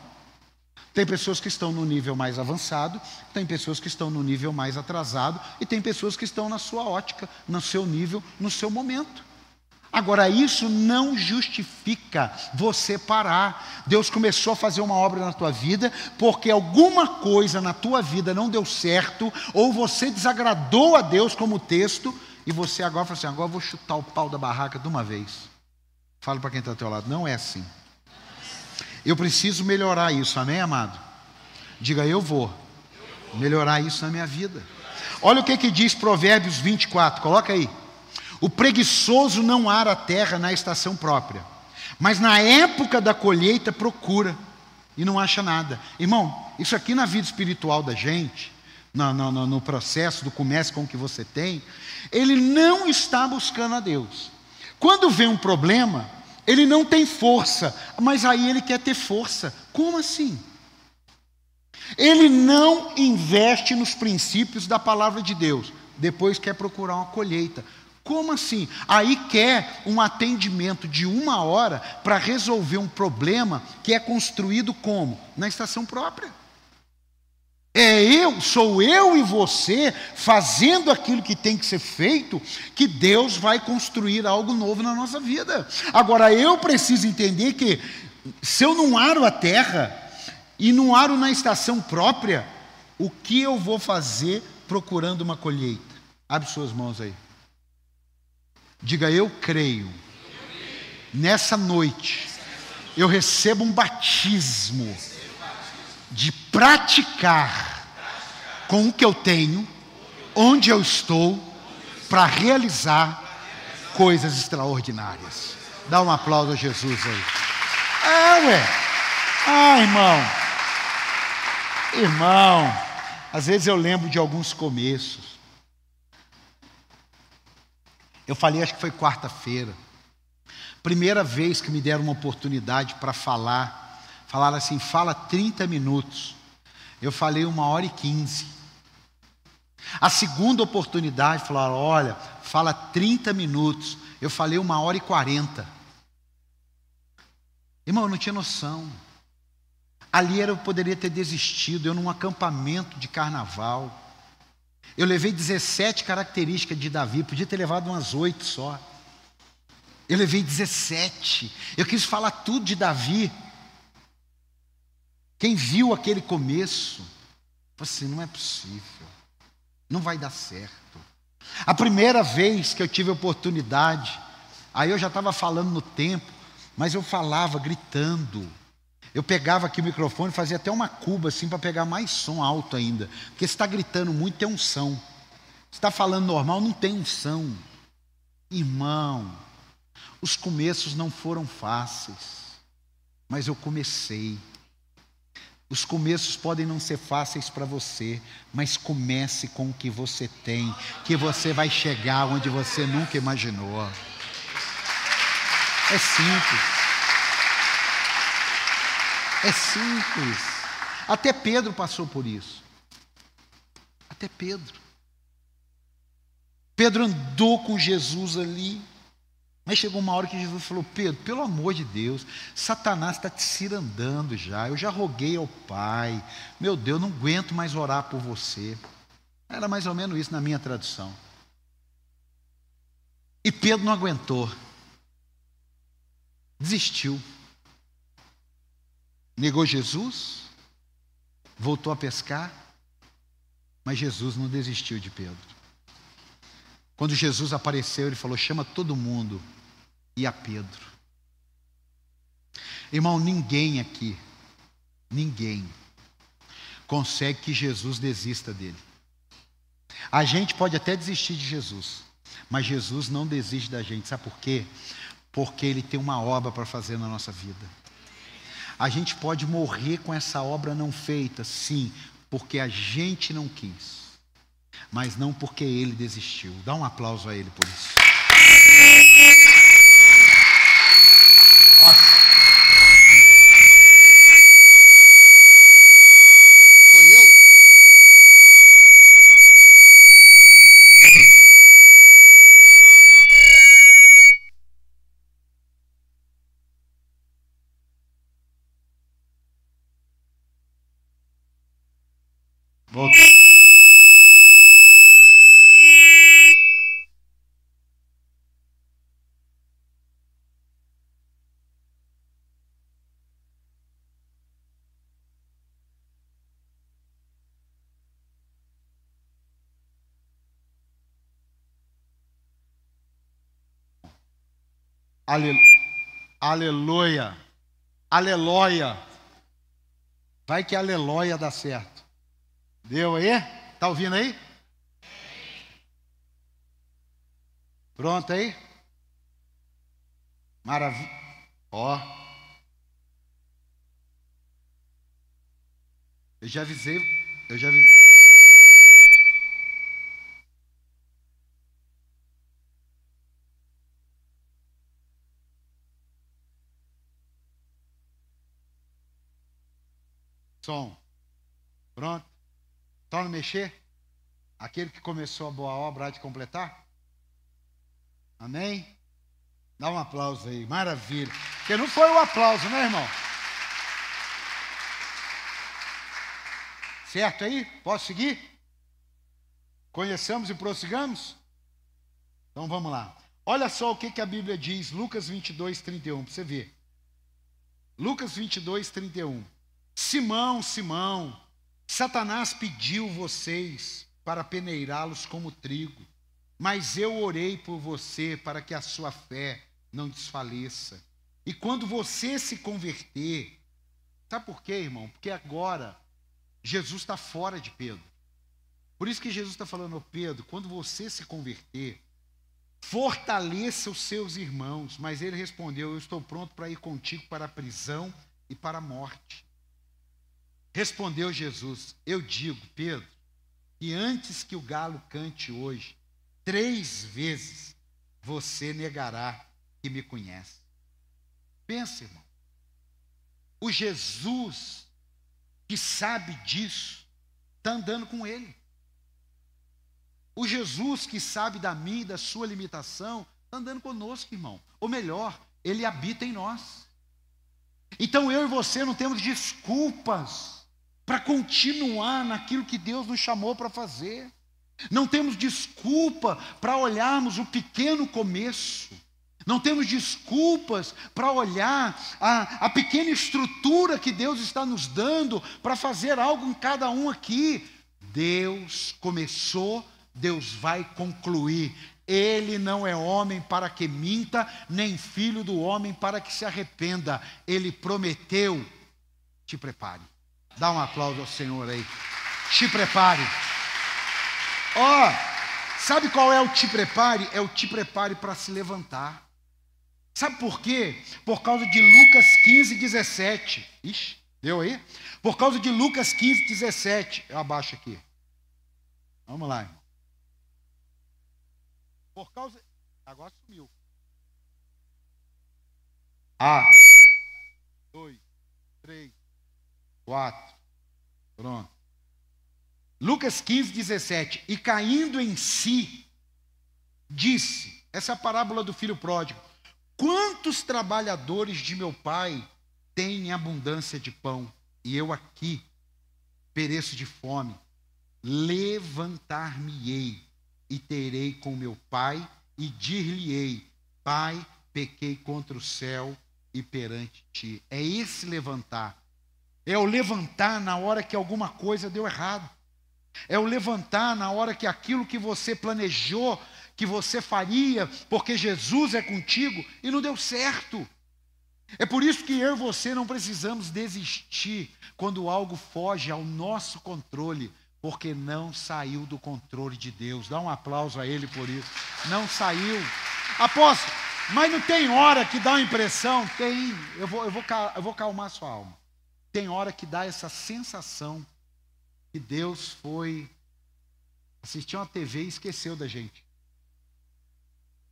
Tem pessoas que estão no nível mais avançado, tem pessoas que estão no nível mais atrasado, e tem pessoas que estão na sua ótica, no seu nível, no seu momento. Agora, isso não justifica você parar. Deus começou a fazer uma obra na tua vida porque alguma coisa na tua vida não deu certo, ou você desagradou a Deus, como texto, e você agora fala assim: agora eu vou chutar o pau da barraca de uma vez. Fala para quem está ao teu lado: não é assim. Eu preciso melhorar isso, amém, amado? Diga, eu vou melhorar isso na minha vida. Olha o que, que diz Provérbios 24, coloca aí. O preguiçoso não ara a terra na estação própria, mas na época da colheita procura e não acha nada. Irmão, isso aqui na vida espiritual da gente, no, no, no processo do comércio com o que você tem, ele não está buscando a Deus. Quando vem um problema, ele não tem força, mas aí ele quer ter força. Como assim? Ele não investe nos princípios da palavra de Deus, depois quer procurar uma colheita. Como assim? Aí quer um atendimento de uma hora para resolver um problema que é construído como? Na estação própria. É eu, sou eu e você fazendo aquilo que tem que ser feito, que Deus vai construir algo novo na nossa vida. Agora, eu preciso entender que se eu não aro a terra e não aro na estação própria, o que eu vou fazer procurando uma colheita? Abre suas mãos aí. Diga, eu creio. Nessa noite, eu recebo um batismo de praticar com o que eu tenho, onde eu estou, para realizar coisas extraordinárias. Dá um aplauso a Jesus aí. Ah, ué. Ah, irmão. Irmão, às vezes eu lembro de alguns começos. Eu falei, acho que foi quarta-feira. Primeira vez que me deram uma oportunidade para falar Falaram assim: fala 30 minutos. Eu falei uma hora e quinze. A segunda oportunidade, falaram: olha, fala 30 minutos. Eu falei uma hora e quarenta. Irmão, eu não tinha noção. Ali eu poderia ter desistido, eu num acampamento de carnaval. Eu levei 17 características de Davi, podia ter levado umas oito só. Eu levei 17. Eu quis falar tudo de Davi. Quem viu aquele começo, falou assim: não é possível, não vai dar certo. A primeira vez que eu tive oportunidade, aí eu já estava falando no tempo, mas eu falava gritando. Eu pegava aqui o microfone fazia até uma cuba assim para pegar mais som alto ainda. Porque se está gritando muito, tem unção. Se está falando normal, não tem unção. Irmão, os começos não foram fáceis, mas eu comecei. Os começos podem não ser fáceis para você, mas comece com o que você tem, que você vai chegar onde você nunca imaginou. É simples. É simples. Até Pedro passou por isso. Até Pedro. Pedro andou com Jesus ali. Mas chegou uma hora que Jesus falou: Pedro, pelo amor de Deus, Satanás está te cirandando já. Eu já roguei ao Pai. Meu Deus, não aguento mais orar por você. Era mais ou menos isso na minha tradução. E Pedro não aguentou. Desistiu. Negou Jesus. Voltou a pescar. Mas Jesus não desistiu de Pedro. Quando Jesus apareceu, ele falou: chama todo mundo e a Pedro. Irmão, ninguém aqui, ninguém, consegue que Jesus desista dele. A gente pode até desistir de Jesus, mas Jesus não desiste da gente. Sabe por quê? Porque ele tem uma obra para fazer na nossa vida. A gente pode morrer com essa obra não feita, sim, porque a gente não quis mas não porque ele desistiu. Dá um aplauso a ele por isso. Aleluia. Aleluia. Vai que aleluia dá certo. Deu aí? Tá ouvindo aí? Pronto aí? Maravilha. Ó. Eu já avisei, eu já avisei. Som. Pronto? Só não mexer? Aquele que começou a boa obra há de completar? Amém? Dá um aplauso aí, maravilha. Porque não foi um aplauso, né, irmão? Certo aí? Posso seguir? Conheçamos e prossigamos? Então vamos lá. Olha só o que, que a Bíblia diz, Lucas 22, 31, para você ver. Lucas 22, 31. Simão, Simão, Satanás pediu vocês para peneirá-los como trigo, mas eu orei por você para que a sua fé não desfaleça. E quando você se converter, sabe por quê, irmão? Porque agora Jesus está fora de Pedro. Por isso que Jesus está falando, Pedro, quando você se converter, fortaleça os seus irmãos. Mas ele respondeu: Eu estou pronto para ir contigo para a prisão e para a morte. Respondeu Jesus: Eu digo, Pedro, que antes que o galo cante hoje, três vezes você negará que me conhece. Pensa, irmão. O Jesus que sabe disso está andando com ele. O Jesus que sabe da e da sua limitação está andando conosco, irmão. Ou melhor, ele habita em nós. Então eu e você não temos desculpas para continuar naquilo que Deus nos chamou para fazer. Não temos desculpa para olharmos o pequeno começo. Não temos desculpas para olhar a, a pequena estrutura que Deus está nos dando para fazer algo em cada um aqui. Deus começou, Deus vai concluir. Ele não é homem para que minta, nem filho do homem para que se arrependa. Ele prometeu. Te prepare. Dá um aplauso ao Senhor aí. Te prepare. Ó, oh, sabe qual é o te prepare? É o te prepare para se levantar. Sabe por quê? Por causa de Lucas 15, 17. Ixi, deu aí? Por causa de Lucas 15, 17. Eu abaixo aqui. Vamos lá, irmão. Por causa. Agora sumiu. Ah. Dois, três, Quatro. Pronto. Lucas 15, 17. E caindo em si, disse: essa é a parábola do filho pródigo. Quantos trabalhadores de meu pai têm abundância de pão, e eu aqui pereço de fome? Levantar-me-ei e terei com meu pai e dir-lhe-ei: Pai, pequei contra o céu e perante ti. É esse levantar. É o levantar na hora que alguma coisa deu errado. É o levantar na hora que aquilo que você planejou, que você faria, porque Jesus é contigo e não deu certo. É por isso que eu e você não precisamos desistir quando algo foge ao nosso controle, porque não saiu do controle de Deus. Dá um aplauso a Ele por isso. Não saiu. Apóstolo, mas não tem hora que dá uma impressão? Tem. Eu vou, eu vou, eu vou calmar sua alma. Tem hora que dá essa sensação que Deus foi assistir uma TV e esqueceu da gente.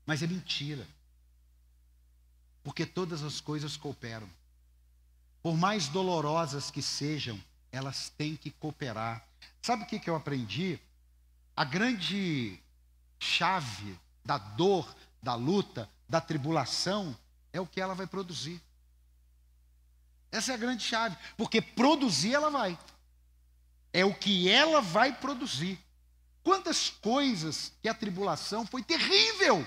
Mas é mentira. Porque todas as coisas cooperam. Por mais dolorosas que sejam, elas têm que cooperar. Sabe o que, eu aprendi? A grande chave da dor, da luta, da tribulação é o que ela vai produzir. Essa é a grande chave. Porque produzir ela vai é o que ela vai produzir. Quantas coisas que a tribulação foi terrível.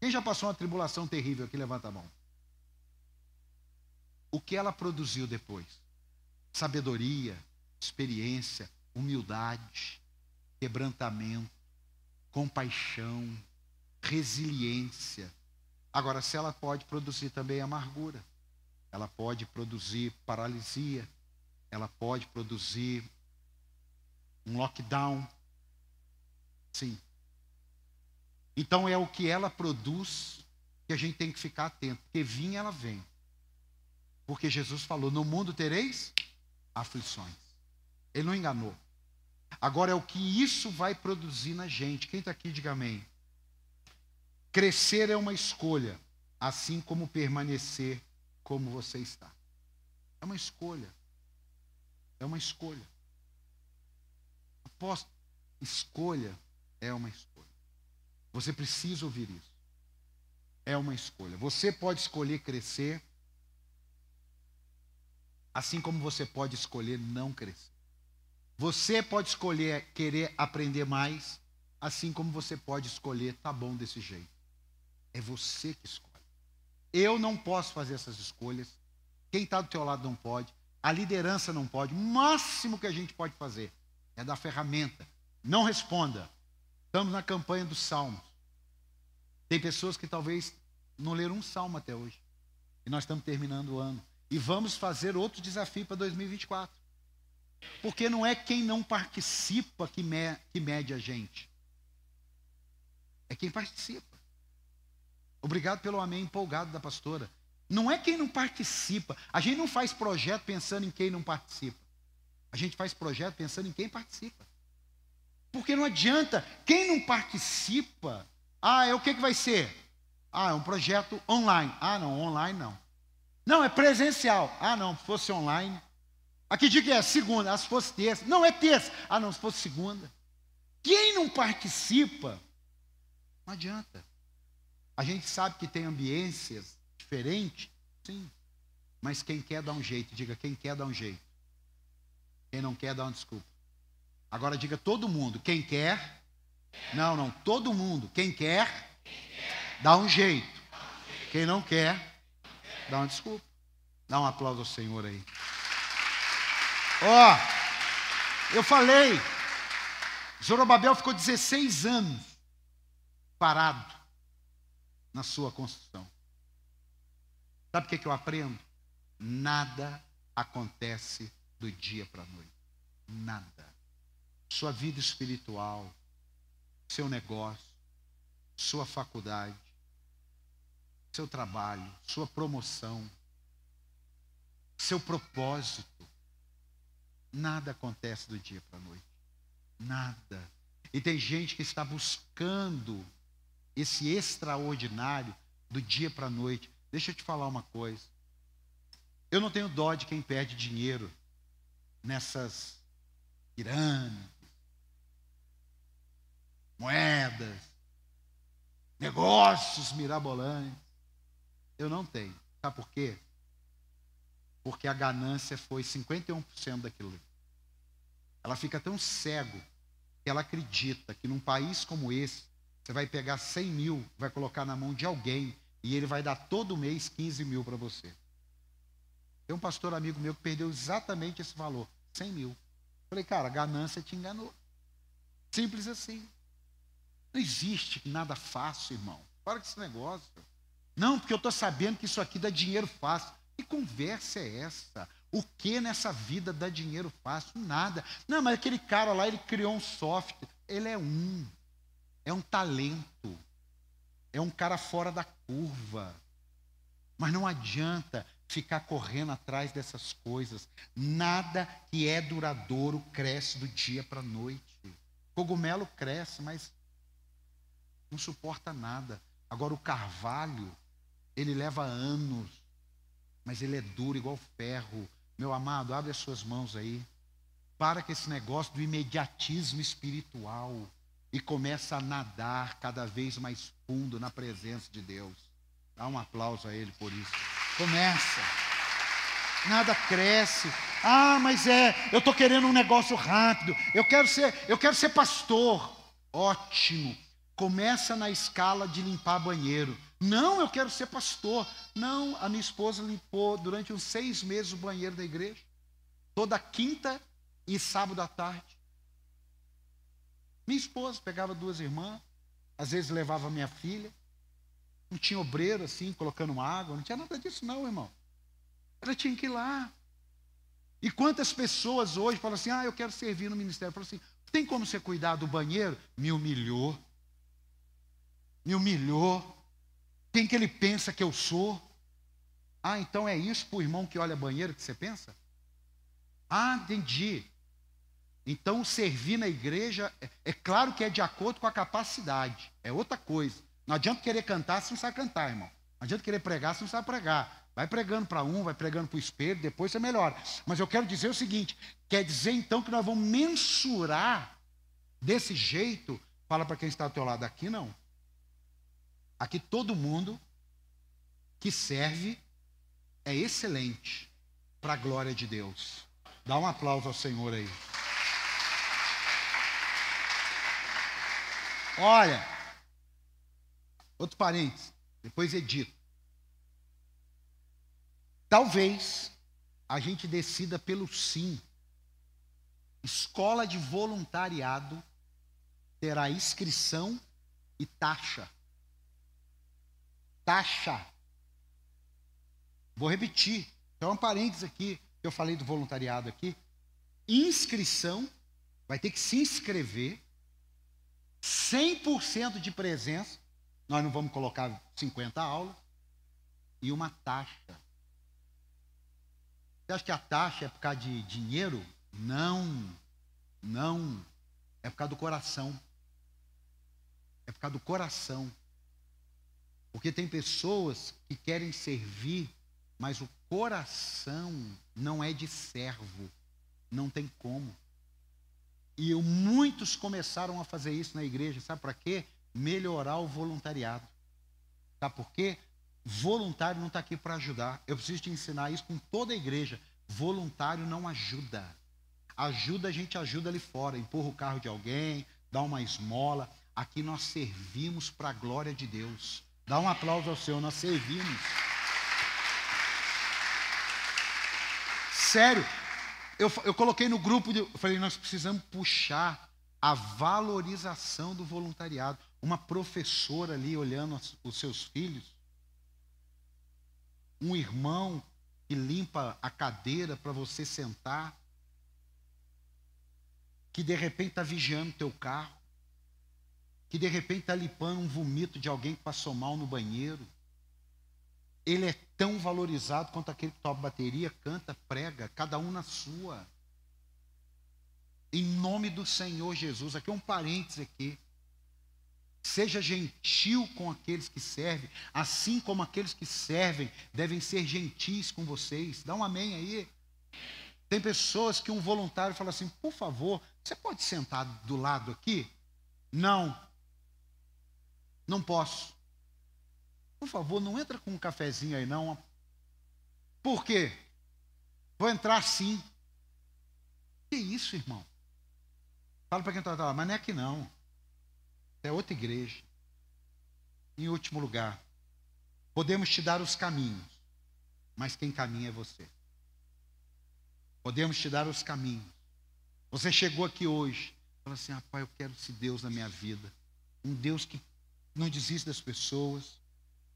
Quem já passou uma tribulação terrível aqui, levanta a mão. O que ela produziu depois? Sabedoria, experiência, humildade, quebrantamento, compaixão, resiliência. Agora, se ela pode produzir também amargura, ela pode produzir paralisia, ela pode produzir um lockdown. Sim. Então é o que ela produz que a gente tem que ficar atento, porque vinha ela vem. Porque Jesus falou: "No mundo tereis aflições". Ele não enganou. Agora é o que isso vai produzir na gente. Quem está aqui, diga amém. Crescer é uma escolha, assim como permanecer como você está. É uma escolha. É uma escolha. Aposto, escolha é uma escolha. Você precisa ouvir isso. É uma escolha. Você pode escolher crescer, assim como você pode escolher não crescer. Você pode escolher querer aprender mais, assim como você pode escolher tá bom desse jeito. É você que escolhe. Eu não posso fazer essas escolhas. Quem está do teu lado não pode. A liderança não pode. O máximo que a gente pode fazer é dar ferramenta. Não responda. Estamos na campanha dos salmos. Tem pessoas que talvez não leram um salmo até hoje. E nós estamos terminando o ano. E vamos fazer outro desafio para 2024. Porque não é quem não participa que, me, que mede a gente. É quem participa. Obrigado pelo amém empolgado da pastora. Não é quem não participa. A gente não faz projeto pensando em quem não participa. A gente faz projeto pensando em quem participa. Porque não adianta, quem não participa, ah, é o que, que vai ser? Ah, é um projeto online. Ah, não, online não. Não, é presencial. Ah, não, se fosse online. Aqui dia que é? Segunda. Ah, se fosse terça. Não, é terça. Ah, não, se fosse segunda. Quem não participa, não adianta. A gente sabe que tem ambiências diferentes, sim. Mas quem quer dar um jeito, diga quem quer dar um jeito. Quem não quer, dá uma desculpa. Agora diga todo mundo. Quem quer? Não, não. Todo mundo. Quem quer? Dá um jeito. Quem não quer, dá uma desculpa. Dá um aplauso ao Senhor aí. Ó, oh, eu falei. Zorobabel ficou 16 anos parado na sua construção. Sabe o que, que eu aprendo? Nada acontece do dia para a noite. Nada. Sua vida espiritual, seu negócio, sua faculdade, seu trabalho, sua promoção, seu propósito. Nada acontece do dia para a noite. Nada. E tem gente que está buscando esse extraordinário do dia para a noite. Deixa eu te falar uma coisa. Eu não tenho dó de quem perde dinheiro nessas pirâmides, megas, negócios mirabolantes. Eu não tenho. Sabe por quê? Porque a ganância foi 51% daquilo. Ela fica tão cego que ela acredita que num país como esse, você vai pegar 100 mil, vai colocar na mão de alguém e ele vai dar todo mês 15 mil para você. Tem um pastor amigo meu que perdeu exatamente esse valor, 100 mil. Falei, cara, ganância te enganou. Simples assim. Não existe nada fácil, irmão. Para com esse negócio. Não, porque eu estou sabendo que isso aqui dá dinheiro fácil. Que conversa é essa? O que nessa vida dá dinheiro fácil? Nada. Não, mas aquele cara lá, ele criou um software. Ele é um. É um talento. É um cara fora da curva. Mas não adianta ficar correndo atrás dessas coisas. Nada que é duradouro cresce do dia para a noite. Cogumelo cresce, mas não suporta nada. Agora o carvalho, ele leva anos, mas ele é duro igual ferro. Meu amado, abre as suas mãos aí. Para com esse negócio do imediatismo espiritual e começa a nadar cada vez mais fundo na presença de Deus. Dá um aplauso a ele por isso. Começa. Nada cresce. Ah, mas é, eu estou querendo um negócio rápido. Eu quero ser, eu quero ser pastor. Ótimo. Começa na escala de limpar banheiro. Não, eu quero ser pastor. Não, a minha esposa limpou durante uns seis meses o banheiro da igreja. Toda quinta e sábado à tarde. Minha esposa pegava duas irmãs, às vezes levava minha filha. Não tinha obreiro assim, colocando água, não tinha nada disso, não, irmão. Ela tinha que ir lá. E quantas pessoas hoje falam assim: ah, eu quero servir no ministério? Falam assim: tem como você cuidar do banheiro? Me humilhou. Me humilhou. Quem que ele pensa que eu sou? Ah, então é isso para o irmão que olha banheiro que você pensa? Ah, entendi. Então, servir na igreja, é, é claro que é de acordo com a capacidade, é outra coisa. Não adianta querer cantar se não sabe cantar, irmão. Não adianta querer pregar se não sabe pregar. Vai pregando para um, vai pregando para o espelho, depois você melhora. Mas eu quero dizer o seguinte: quer dizer então que nós vamos mensurar desse jeito? Fala para quem está ao teu lado aqui, não. Aqui todo mundo que serve é excelente para a glória de Deus. Dá um aplauso ao Senhor aí. Olha, Outro parênteses, depois edito. Talvez a gente decida pelo sim. Escola de voluntariado terá inscrição e taxa. Taxa. Vou repetir. Então, um parênteses aqui, que eu falei do voluntariado aqui. Inscrição, vai ter que se inscrever. 100% de presença. Nós não vamos colocar 50 aulas e uma taxa. Você acha que a taxa é por causa de dinheiro? Não, não. É por causa do coração. É por causa do coração. Porque tem pessoas que querem servir, mas o coração não é de servo. Não tem como. E muitos começaram a fazer isso na igreja, sabe para quê? melhorar o voluntariado. Sabe por quê? Voluntário não está aqui para ajudar. Eu preciso te ensinar isso com toda a igreja. Voluntário não ajuda. Ajuda, a gente ajuda ali fora. Empurra o carro de alguém, dá uma esmola. Aqui nós servimos para a glória de Deus. Dá um aplauso ao Senhor, nós servimos. Sério, eu, eu coloquei no grupo, de, eu falei, nós precisamos puxar a valorização do voluntariado uma professora ali olhando os seus filhos, um irmão que limpa a cadeira para você sentar, que de repente está vigiando teu carro, que de repente está limpando um vomito de alguém que passou mal no banheiro. Ele é tão valorizado quanto aquele que toca bateria, canta, prega, cada um na sua. Em nome do Senhor Jesus, aqui é um parênteses aqui. Seja gentil com aqueles que servem, assim como aqueles que servem devem ser gentis com vocês. Dá um amém aí. Tem pessoas que um voluntário fala assim: por favor, você pode sentar do lado aqui? Não. Não posso. Por favor, não entra com um cafezinho aí, não. Por quê? Vou entrar sim. Que isso, irmão? Fala para quem está lá, mas não é aqui não. É outra igreja. Em último lugar, podemos te dar os caminhos, mas quem caminha é você. Podemos te dar os caminhos. Você chegou aqui hoje, fala assim: ah, pai, eu quero esse Deus na minha vida. Um Deus que não desiste das pessoas.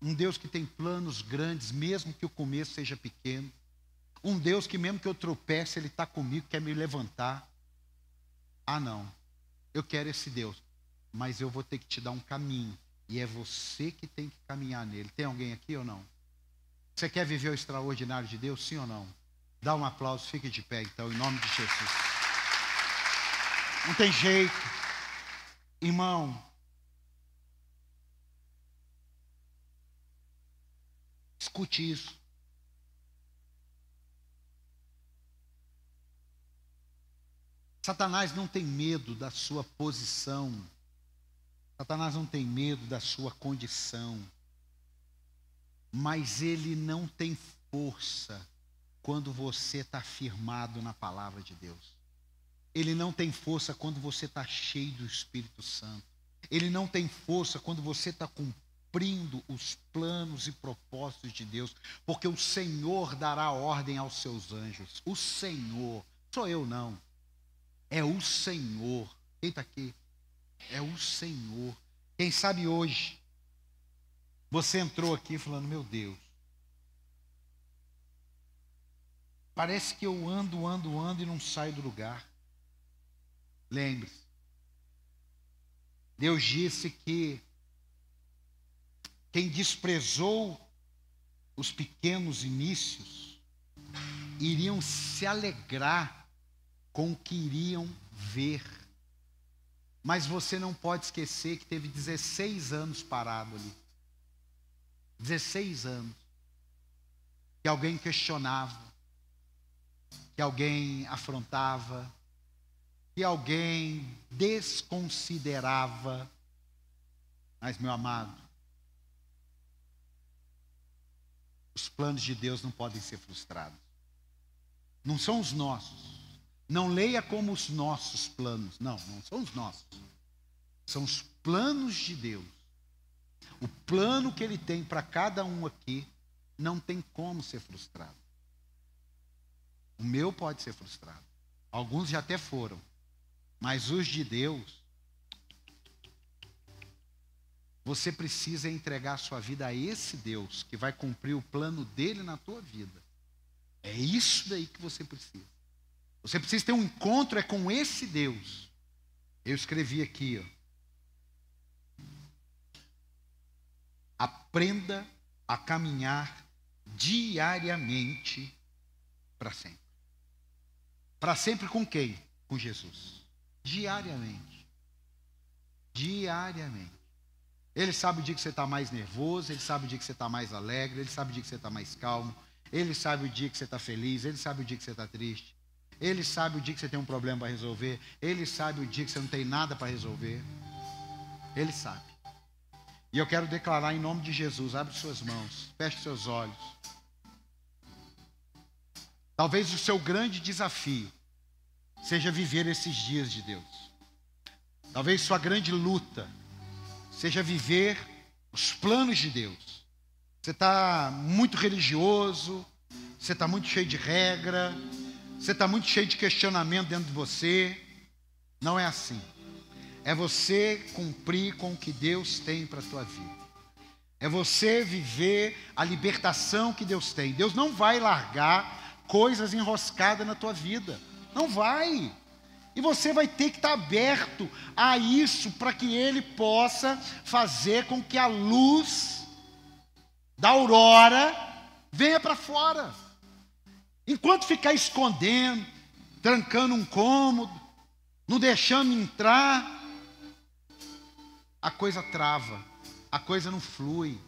Um Deus que tem planos grandes, mesmo que o começo seja pequeno. Um Deus que, mesmo que eu tropece, Ele está comigo, quer me levantar. Ah, não. Eu quero esse Deus. Mas eu vou ter que te dar um caminho. E é você que tem que caminhar nele. Tem alguém aqui ou não? Você quer viver o extraordinário de Deus, sim ou não? Dá um aplauso, fique de pé, então, em nome de Jesus. Não tem jeito. Irmão, escute isso. Satanás não tem medo da sua posição. Satanás não tem medo da sua condição. Mas ele não tem força quando você está firmado na palavra de Deus. Ele não tem força quando você está cheio do Espírito Santo. Ele não tem força quando você está cumprindo os planos e propósitos de Deus, porque o Senhor dará ordem aos seus anjos. O Senhor, sou eu não. É o Senhor. Quem está aqui? É o Senhor. Quem sabe hoje você entrou aqui falando, meu Deus, parece que eu ando, ando, ando e não saio do lugar. Lembre-se, Deus disse que quem desprezou os pequenos inícios iriam se alegrar com o que iriam ver. Mas você não pode esquecer que teve 16 anos parado ali. 16 anos. Que alguém questionava, que alguém afrontava, que alguém desconsiderava. Mas, meu amado, os planos de Deus não podem ser frustrados. Não são os nossos. Não leia como os nossos planos. Não, não são os nossos. São os planos de Deus. O plano que Ele tem para cada um aqui não tem como ser frustrado. O meu pode ser frustrado. Alguns já até foram. Mas os de Deus, você precisa entregar sua vida a esse Deus que vai cumprir o plano dele na tua vida. É isso daí que você precisa. Você precisa ter um encontro é com esse Deus. Eu escrevi aqui, ó. Aprenda a caminhar diariamente para sempre. Para sempre com quem? Com Jesus. Diariamente. Diariamente. Ele sabe o dia que você está mais nervoso, ele sabe o dia que você está mais alegre, ele sabe o dia que você está mais calmo, ele sabe o dia que você está feliz, ele sabe o dia que você está triste. Ele sabe o dia que você tem um problema para resolver. Ele sabe o dia que você não tem nada para resolver. Ele sabe. E eu quero declarar em nome de Jesus: abre suas mãos, feche seus olhos. Talvez o seu grande desafio seja viver esses dias de Deus. Talvez sua grande luta seja viver os planos de Deus. Você está muito religioso, você está muito cheio de regra, você está muito cheio de questionamento dentro de você. Não é assim. É você cumprir com o que Deus tem para a tua vida. É você viver a libertação que Deus tem. Deus não vai largar coisas enroscadas na tua vida. Não vai. E você vai ter que estar aberto a isso para que Ele possa fazer com que a luz da aurora venha para fora. Enquanto ficar escondendo, trancando um cômodo, não deixando entrar, a coisa trava, a coisa não flui,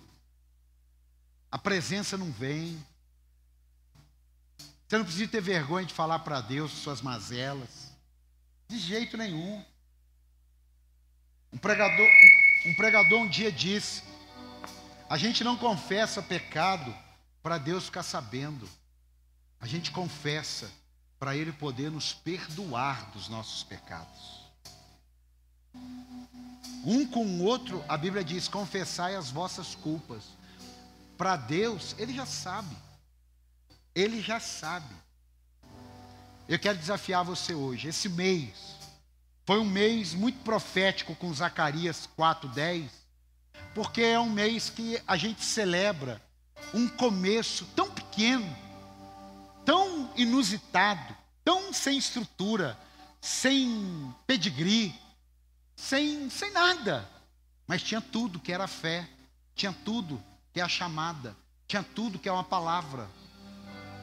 a presença não vem. Você não precisa ter vergonha de falar para Deus suas mazelas, de jeito nenhum. Um pregador, um pregador um dia disse: a gente não confessa pecado para Deus ficar sabendo. A gente confessa para Ele poder nos perdoar dos nossos pecados. Um com o outro, a Bíblia diz: confessai as vossas culpas. Para Deus, Ele já sabe. Ele já sabe. Eu quero desafiar você hoje. Esse mês foi um mês muito profético com Zacarias 4:10, porque é um mês que a gente celebra um começo tão pequeno, tão inusitado, tão sem estrutura, sem pedigree, sem, sem nada. Mas tinha tudo que era fé, tinha tudo que é a chamada, tinha tudo que é uma palavra.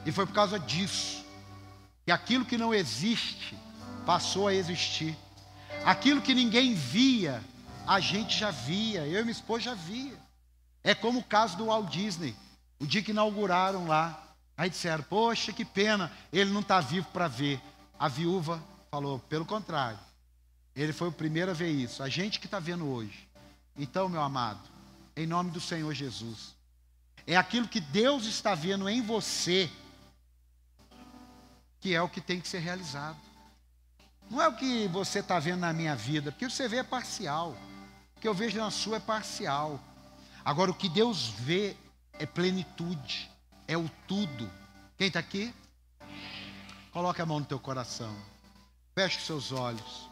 E foi por causa disso que aquilo que não existe passou a existir. Aquilo que ninguém via, a gente já via, eu e minha esposa já via. É como o caso do Walt Disney, o dia que inauguraram lá. Aí disseram, poxa, que pena, ele não está vivo para ver. A viúva falou, pelo contrário, ele foi o primeiro a ver isso. A gente que está vendo hoje. Então, meu amado, em nome do Senhor Jesus, é aquilo que Deus está vendo em você que é o que tem que ser realizado. Não é o que você está vendo na minha vida, porque você vê é parcial. O que eu vejo na sua é parcial. Agora, o que Deus vê é plenitude, é o tudo. Quem está aqui? Coloque a mão no teu coração. Feche os seus olhos.